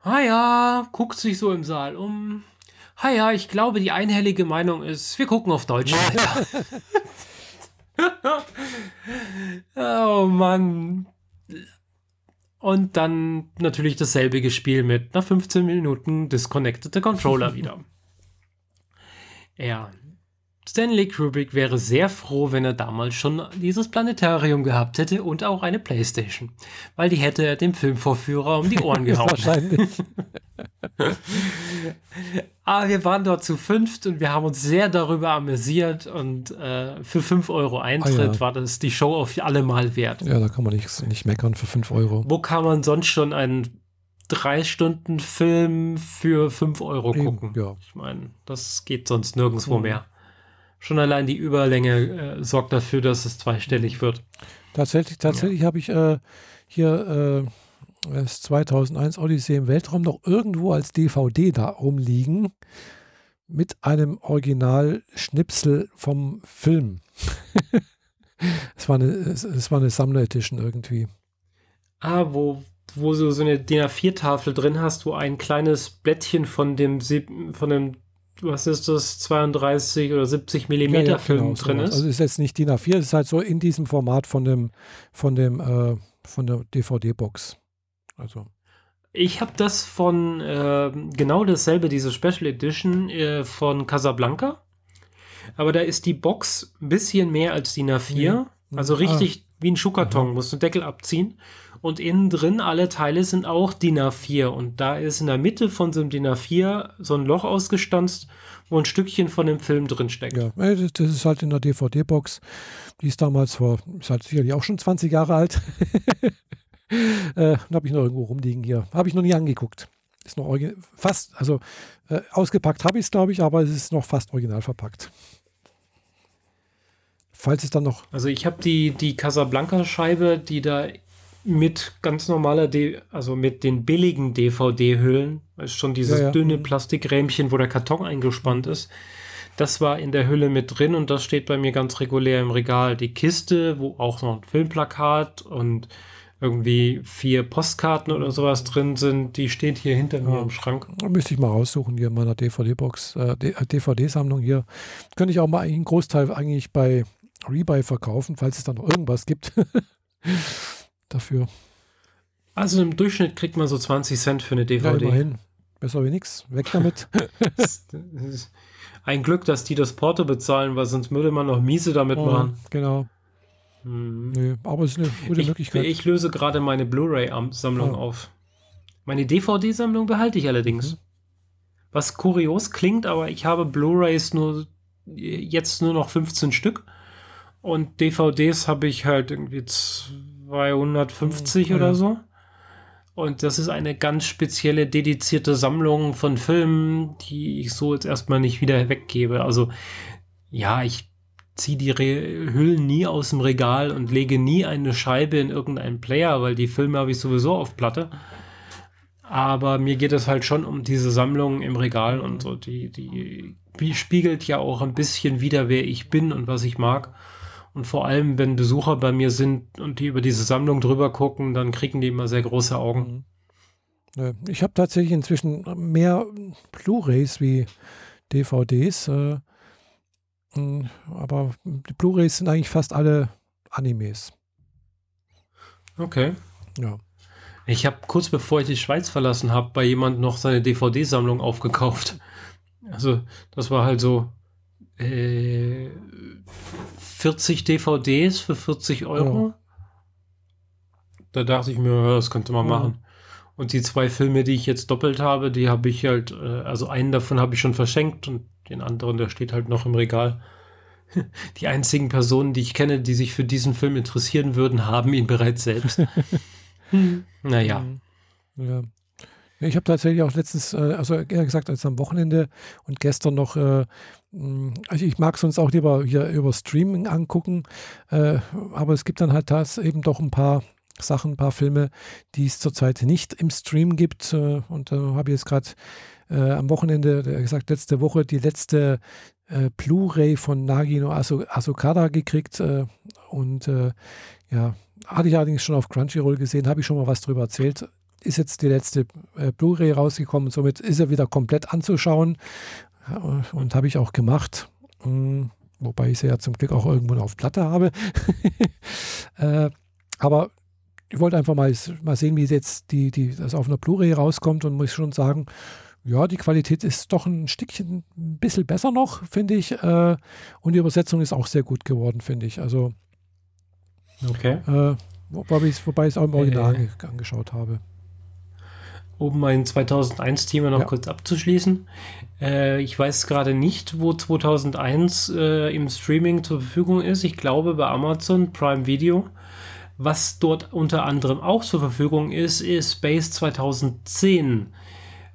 Speaker 1: Ah ja, guckt sich so im Saal um. Ah ja, ich glaube, die einhellige Meinung ist, wir gucken auf Deutsch weiter. oh Mann. Und dann natürlich dasselbe Spiel mit nach 15 Minuten disconnected the Controller wieder. Ja. Stanley Kubrick wäre sehr froh, wenn er damals schon dieses Planetarium gehabt hätte und auch eine Playstation. Weil die hätte er dem Filmvorführer um die Ohren gehauen. Wahrscheinlich. Aber wir waren dort zu fünft und wir haben uns sehr darüber amüsiert und äh, für 5 Euro Eintritt ah, ja. war das die Show auf alle Mal wert.
Speaker 2: Ja, da kann man nicht, nicht meckern für 5 Euro.
Speaker 1: Wo kann man sonst schon einen drei Stunden Film für 5 Euro gucken?
Speaker 2: Ja.
Speaker 1: Ich meine, das geht sonst nirgendwo mhm. mehr. Schon allein die Überlänge äh, sorgt dafür, dass es zweistellig wird.
Speaker 2: Tatsächlich, tatsächlich ja. habe ich äh, hier äh, das 2001 Odyssee im Weltraum noch irgendwo als DVD da rumliegen mit einem Original-Schnipsel vom Film. es, war eine, es, es war eine Sammler-Edition irgendwie.
Speaker 1: Ah, wo, wo du so eine DIN A4-Tafel drin hast, wo ein kleines Blättchen von dem, von dem was ist das, 32 oder 70 Millimeter ja, ja, Film genau, drin ist.
Speaker 2: Also ist jetzt nicht DIN A4, es ist halt so in diesem Format von dem, von dem, äh, von der DVD-Box. Also.
Speaker 1: Ich habe das von äh, genau dasselbe, diese Special Edition äh, von Casablanca. Aber da ist die Box ein bisschen mehr als DIN A4. Mhm. Also richtig ah. wie ein Schuhkarton, musst du Deckel abziehen. Und innen drin alle Teile sind auch DIN A4. Und da ist in der Mitte von so einem DIN A4 so ein Loch ausgestanzt, wo ein Stückchen von dem Film drin steckt.
Speaker 2: Ja, das ist halt in der DVD-Box. Die ist damals vor, ist halt sicherlich auch schon 20 Jahre alt. äh, habe ich noch irgendwo rumliegen hier. Habe ich noch nie angeguckt. Ist noch fast, also äh, ausgepackt habe ich es, glaube ich, aber es ist noch fast original verpackt. Falls es dann noch.
Speaker 1: Also ich habe die, die Casablanca-Scheibe, die da mit ganz normaler, D also mit den billigen DVD-Hüllen, ist schon dieses ja, ja. dünne mhm. Plastikrähmchen, wo der Karton eingespannt ist. Das war in der Hülle mit drin und das steht bei mir ganz regulär im Regal. Die Kiste, wo auch noch ein Filmplakat und irgendwie vier Postkarten oder sowas drin sind, die steht hier hinter mir im Schrank.
Speaker 2: Müsste ich mal raussuchen hier in meiner DVD-Box, äh, DVD-Sammlung äh, hier. Könnte ich auch mal einen Großteil eigentlich bei Rebuy verkaufen, falls es da noch irgendwas gibt dafür.
Speaker 1: Also im Durchschnitt kriegt man so 20 Cent für eine DVD.
Speaker 2: Ja, immerhin. Besser wie nichts. Weg damit.
Speaker 1: Ein Glück, dass die das Porto bezahlen, weil sonst würde man noch miese damit oh, machen.
Speaker 2: Genau. Hm. Nee, aber es ist eine gute
Speaker 1: ich,
Speaker 2: Möglichkeit.
Speaker 1: Ich löse gerade meine Blu-ray-Sammlung oh. auf. Meine DVD-Sammlung behalte ich allerdings. Mhm. Was kurios klingt, aber ich habe Blu-rays nur jetzt nur noch 15 Stück und DVDs habe ich halt irgendwie 250 mhm. oder so. Und das ist eine ganz spezielle, dedizierte Sammlung von Filmen, die ich so jetzt erstmal nicht wieder weggebe. Also ja, ich ziehe die Re Hüllen nie aus dem Regal und lege nie eine Scheibe in irgendeinen Player, weil die Filme habe ich sowieso auf Platte. Aber mir geht es halt schon um diese Sammlung im Regal und so. Die, die, die spiegelt ja auch ein bisschen wieder, wer ich bin und was ich mag. Und vor allem, wenn Besucher bei mir sind und die über diese Sammlung drüber gucken, dann kriegen die immer sehr große Augen.
Speaker 2: Mhm. Ich habe tatsächlich inzwischen mehr Blu-rays wie DVDs. Äh, hm, aber die Blu-rays sind eigentlich fast alle Animes.
Speaker 1: Okay.
Speaker 2: Ja.
Speaker 1: Ich habe kurz bevor ich die Schweiz verlassen habe, bei jemand noch seine DVD-Sammlung aufgekauft. Also, das war halt so äh, 40 DVDs für 40 Euro. Ja. Da dachte ich mir, das könnte man ja. machen. Und die zwei Filme, die ich jetzt doppelt habe, die habe ich halt, äh, also einen davon habe ich schon verschenkt und den anderen, der steht halt noch im Regal. Die einzigen Personen, die ich kenne, die sich für diesen Film interessieren würden, haben ihn bereits selbst. naja.
Speaker 2: Ja. Ich habe tatsächlich auch letztens, äh, also eher gesagt, als am Wochenende und gestern noch, äh, also ich mag sonst auch lieber hier über Streaming angucken, äh, aber es gibt dann halt das eben doch ein paar Sachen, ein paar Filme, die es zurzeit nicht im Stream gibt. Und da habe ich jetzt gerade am Wochenende, gesagt, letzte Woche die letzte Blu-ray von Nagino Asokada gekriegt. Und ja, hatte ich allerdings schon auf Crunchyroll gesehen, habe ich schon mal was drüber erzählt. Ist jetzt die letzte äh, Blu-ray rausgekommen, somit ist er wieder komplett anzuschauen. Und habe ich auch gemacht. Mm, wobei ich sie ja zum Glück auch irgendwo auf Platte habe. äh, aber ich wollte einfach mal, mal sehen, wie jetzt die, die, das auf einer Blu-ray rauskommt und muss schon sagen, ja, die Qualität ist doch ein Stückchen ein bisschen besser noch, finde ich. Äh, und die Übersetzung ist auch sehr gut geworden, finde ich. Also,
Speaker 1: okay.
Speaker 2: Äh, wobei ich es auch im Original äh, angeschaut habe.
Speaker 1: Um mein 2001-Thema noch ja. kurz abzuschließen. Äh, ich weiß gerade nicht, wo 2001 äh, im Streaming zur Verfügung ist. Ich glaube bei Amazon Prime Video. Was dort unter anderem auch zur Verfügung ist, ist Space 2010,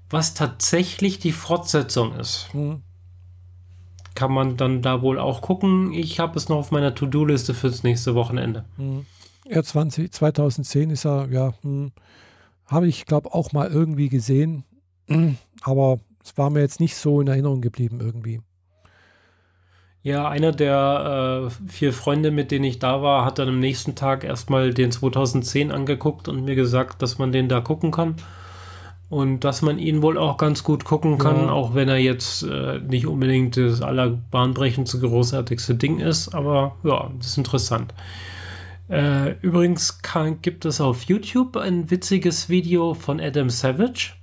Speaker 1: was tatsächlich die Fortsetzung ist. Mhm. Kann man dann da wohl auch gucken. Ich habe es noch auf meiner To-Do-Liste fürs nächste Wochenende.
Speaker 2: Mhm. Ja, 20, 2010 ist er, ja, hm, habe ich glaube auch mal irgendwie gesehen, aber es war mir jetzt nicht so in Erinnerung geblieben irgendwie.
Speaker 1: Ja, einer der äh, vier Freunde, mit denen ich da war, hat dann am nächsten Tag erstmal den 2010 angeguckt und mir gesagt, dass man den da gucken kann. Und dass man ihn wohl auch ganz gut gucken kann, ja. auch wenn er jetzt äh, nicht unbedingt das allerbahnbrechendste, großartigste Ding ist. Aber ja, das ist interessant. Äh, übrigens kann, gibt es auf YouTube ein witziges Video von Adam Savage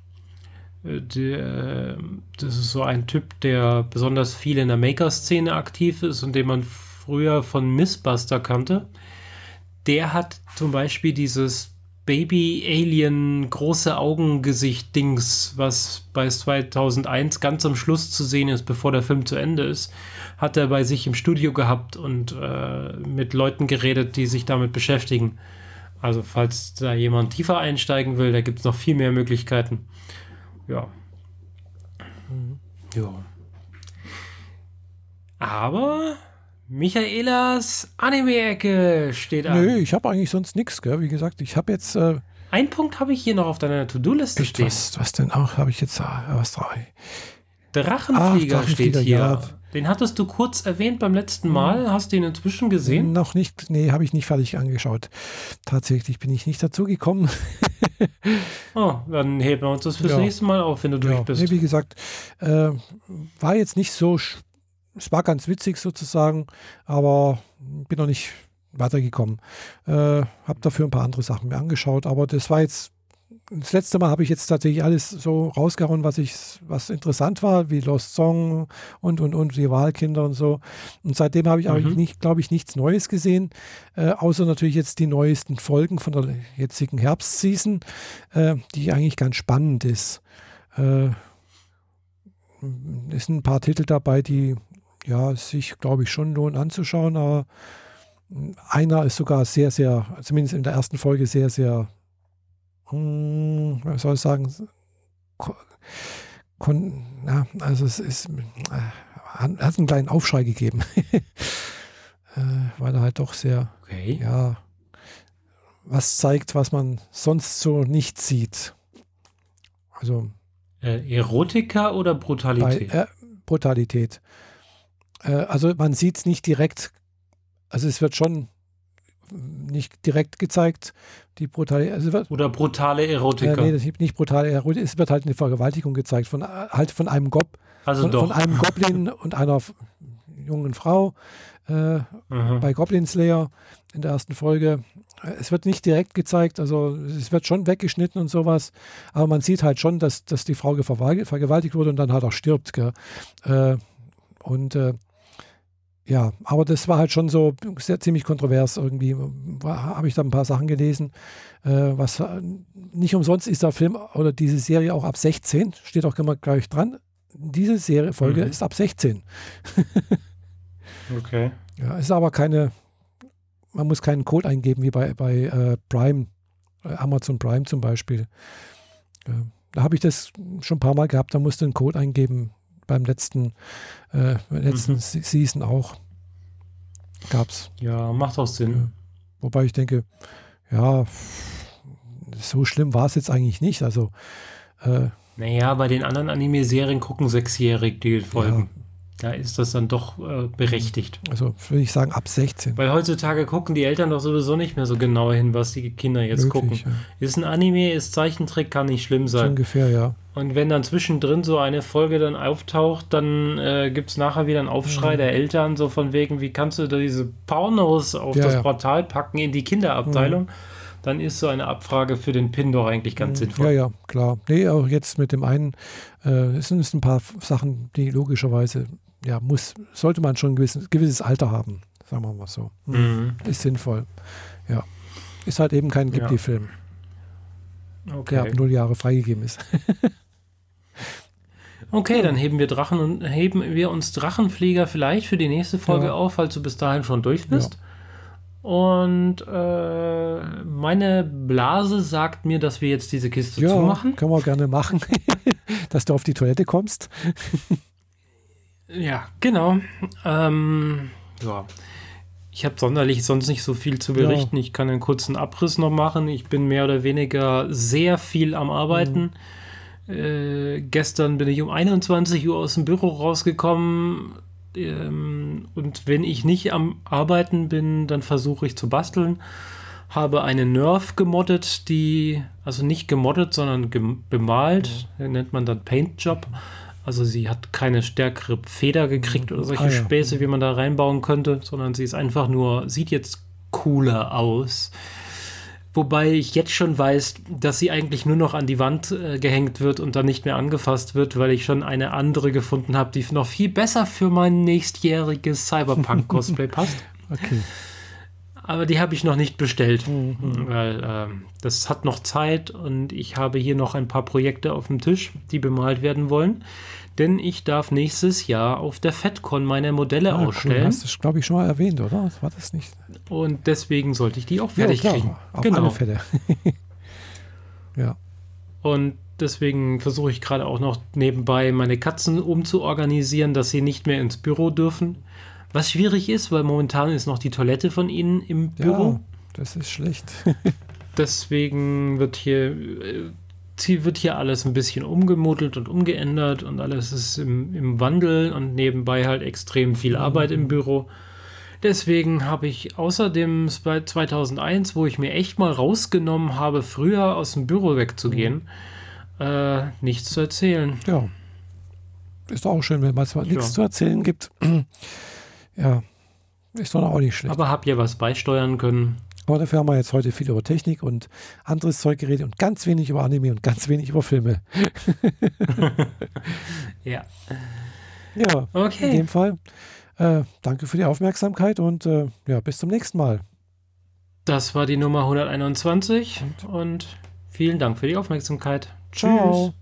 Speaker 1: der, das ist so ein Typ, der besonders viel in der Maker-Szene aktiv ist und den man früher von Missbuster kannte. Der hat zum Beispiel dieses Baby-Alien große Augengesicht-Dings, was bei 2001 ganz am Schluss zu sehen ist, bevor der Film zu Ende ist, hat er bei sich im Studio gehabt und äh, mit Leuten geredet, die sich damit beschäftigen. Also falls da jemand tiefer einsteigen will, da gibt es noch viel mehr Möglichkeiten. Ja. Mhm. Ja. Aber Michaelas Anime-Ecke steht an.
Speaker 2: Nö, ich habe eigentlich sonst nichts, gell? Wie gesagt, ich habe jetzt. Äh,
Speaker 1: Ein Punkt habe ich hier noch auf deiner To-Do-Liste stehen.
Speaker 2: Was, was denn auch? Habe ich jetzt äh, was drauf?
Speaker 1: Drachenflieger, Ach, Drachenflieger steht hier. Ja. Den hattest du kurz erwähnt beim letzten Mal. Mhm. Hast du ihn inzwischen gesehen?
Speaker 2: Noch nicht. Nee, habe ich nicht fertig angeschaut. Tatsächlich bin ich nicht dazu gekommen.
Speaker 1: oh, dann heben wir uns das fürs ja. nächste Mal auf, wenn du ja. durch bist.
Speaker 2: Nee, wie gesagt, äh, war jetzt nicht so. Es war ganz witzig sozusagen, aber bin noch nicht weitergekommen. Äh, habe dafür ein paar andere Sachen mir angeschaut, aber das war jetzt das letzte Mal habe ich jetzt tatsächlich alles so rausgehauen, was ich, was interessant war, wie Lost Song und und und die Wahlkinder und so. Und seitdem habe ich mhm. eigentlich nicht, glaube ich, nichts Neues gesehen, äh, außer natürlich jetzt die neuesten Folgen von der jetzigen Herbstseason, äh, die eigentlich ganz spannend ist. Äh, es sind ein paar Titel dabei, die ja sich, glaube ich, schon lohnen anzuschauen, aber einer ist sogar sehr, sehr, zumindest in der ersten Folge sehr, sehr hm, was soll ich sagen, kon, ja, also es ist, äh, hat einen kleinen Aufschrei gegeben, äh, weil er halt doch sehr, okay. ja, was zeigt, was man sonst so nicht sieht. Also
Speaker 1: äh, Erotika oder Brutalität?
Speaker 2: Bei, äh, Brutalität. Äh, also man sieht es nicht direkt, also es wird schon nicht direkt gezeigt. Die brutale, also
Speaker 1: wird, Oder brutale Erotik.
Speaker 2: Äh, nee, das ist nicht brutale Erotik. Es wird halt eine Vergewaltigung gezeigt von halt von einem Gob,
Speaker 1: also
Speaker 2: von,
Speaker 1: doch.
Speaker 2: von einem Goblin und einer jungen Frau äh, bei Goblin Slayer in der ersten Folge. Es wird nicht direkt gezeigt, also es wird schon weggeschnitten und sowas, aber man sieht halt schon, dass, dass die Frau vergewaltigt wurde und dann halt auch stirbt. Äh, und äh, ja, aber das war halt schon so sehr ziemlich kontrovers irgendwie. Habe ich da ein paar Sachen gelesen. Äh, was nicht umsonst ist der Film oder diese Serie auch ab 16, steht auch immer gleich dran. Diese Serie Folge mhm. ist ab 16.
Speaker 1: okay.
Speaker 2: Ja, ist aber keine, man muss keinen Code eingeben wie bei, bei äh, Prime, äh, Amazon Prime zum Beispiel. da habe ich das schon ein paar Mal gehabt, da musste einen Code eingeben, beim letzten, äh, letzten mhm. Season auch. Gab's.
Speaker 1: Ja, macht auch Sinn.
Speaker 2: Wobei ich denke, ja, so schlimm war es jetzt eigentlich nicht. Also,
Speaker 1: äh, naja, bei den anderen Anime-Serien gucken sechsjährig die Folgen. Ja. Da ist das dann doch äh, berechtigt.
Speaker 2: Also würde ich sagen ab 16.
Speaker 1: Weil heutzutage gucken die Eltern doch sowieso nicht mehr so genau hin, was die Kinder jetzt Möglich, gucken. Ja. Ist ein Anime, ist Zeichentrick, kann nicht schlimm sein. So
Speaker 2: ungefähr, ja.
Speaker 1: Und wenn dann zwischendrin so eine Folge dann auftaucht, dann äh, gibt es nachher wieder einen Aufschrei mhm. der Eltern, so von wegen, wie kannst du da diese Pornos auf ja, das ja. Portal packen in die Kinderabteilung? Mhm. Dann ist so eine Abfrage für den PIN doch eigentlich ganz mhm. sinnvoll.
Speaker 2: Ja, ja, klar. Nee, auch jetzt mit dem einen, äh, es sind ein paar Sachen, die logischerweise, ja, muss, sollte man schon ein gewisses, gewisses Alter haben, sagen wir mal so. Mhm. mhm. Ist sinnvoll. Ja. Ist halt eben kein Ghibli-Film. Okay. Der ab null Jahre freigegeben ist.
Speaker 1: Okay, dann heben wir Drachen und heben wir uns Drachenflieger vielleicht für die nächste Folge ja. auf, falls du bis dahin schon durch bist. Ja. Und äh, meine Blase sagt mir, dass wir jetzt diese Kiste ja, zumachen.
Speaker 2: Können wir gerne machen, dass du auf die Toilette kommst.
Speaker 1: ja, genau. Ähm, ja. Ich habe sonderlich sonst nicht so viel zu berichten. Ja. Ich kann einen kurzen Abriss noch machen. Ich bin mehr oder weniger sehr viel am Arbeiten. Mhm äh, gestern bin ich um 21 Uhr aus dem Büro rausgekommen. Ähm, und wenn ich nicht am Arbeiten bin, dann versuche ich zu basteln. Habe eine Nerf gemoddet, die, also nicht gemoddet, sondern gem bemalt. Ja. Nennt man dann Paint Job. Also sie hat keine stärkere Feder gekriegt oder solche ah, ja. Späße, wie man da reinbauen könnte, sondern sie ist einfach nur, sieht jetzt cooler aus. Wobei ich jetzt schon weiß, dass sie eigentlich nur noch an die Wand äh, gehängt wird und dann nicht mehr angefasst wird, weil ich schon eine andere gefunden habe, die noch viel besser für mein nächstjähriges Cyberpunk-Cosplay passt. Okay. Aber die habe ich noch nicht bestellt, mhm. weil äh, das hat noch Zeit und ich habe hier noch ein paar Projekte auf dem Tisch, die bemalt werden wollen denn ich darf nächstes Jahr auf der FedCon meine Modelle ah, ausstellen. Cool.
Speaker 2: Hast du, glaube ich, schon mal erwähnt, oder? War das nicht?
Speaker 1: Und deswegen sollte ich die auch fertig ja, kriegen.
Speaker 2: Auf genau. alle Fälle.
Speaker 1: ja. Und deswegen versuche ich gerade auch noch nebenbei meine Katzen umzuorganisieren, dass sie nicht mehr ins Büro dürfen. Was schwierig ist, weil momentan ist noch die Toilette von ihnen im Büro. Ja,
Speaker 2: das ist schlecht.
Speaker 1: deswegen wird hier äh, wird hier alles ein bisschen umgemodelt und umgeändert und alles ist im, im Wandel und nebenbei halt extrem viel mhm. Arbeit im Büro. Deswegen habe ich außerdem bei 2001, wo ich mir echt mal rausgenommen habe, früher aus dem Büro wegzugehen, mhm. äh, nichts zu erzählen.
Speaker 2: Ja. Ist auch schön, wenn mal nichts ja. zu erzählen gibt. ja, ist doch auch nicht schlecht.
Speaker 1: Aber habt ihr was beisteuern können?
Speaker 2: Dafür haben wir jetzt heute viel über Technik und anderes Zeug geredet und ganz wenig über Anime und ganz wenig über Filme.
Speaker 1: ja.
Speaker 2: Ja, okay. in dem Fall. Äh, danke für die Aufmerksamkeit und äh, ja, bis zum nächsten Mal.
Speaker 1: Das war die Nummer 121 und, und vielen Dank für die Aufmerksamkeit.
Speaker 2: Ciao. Tschüss.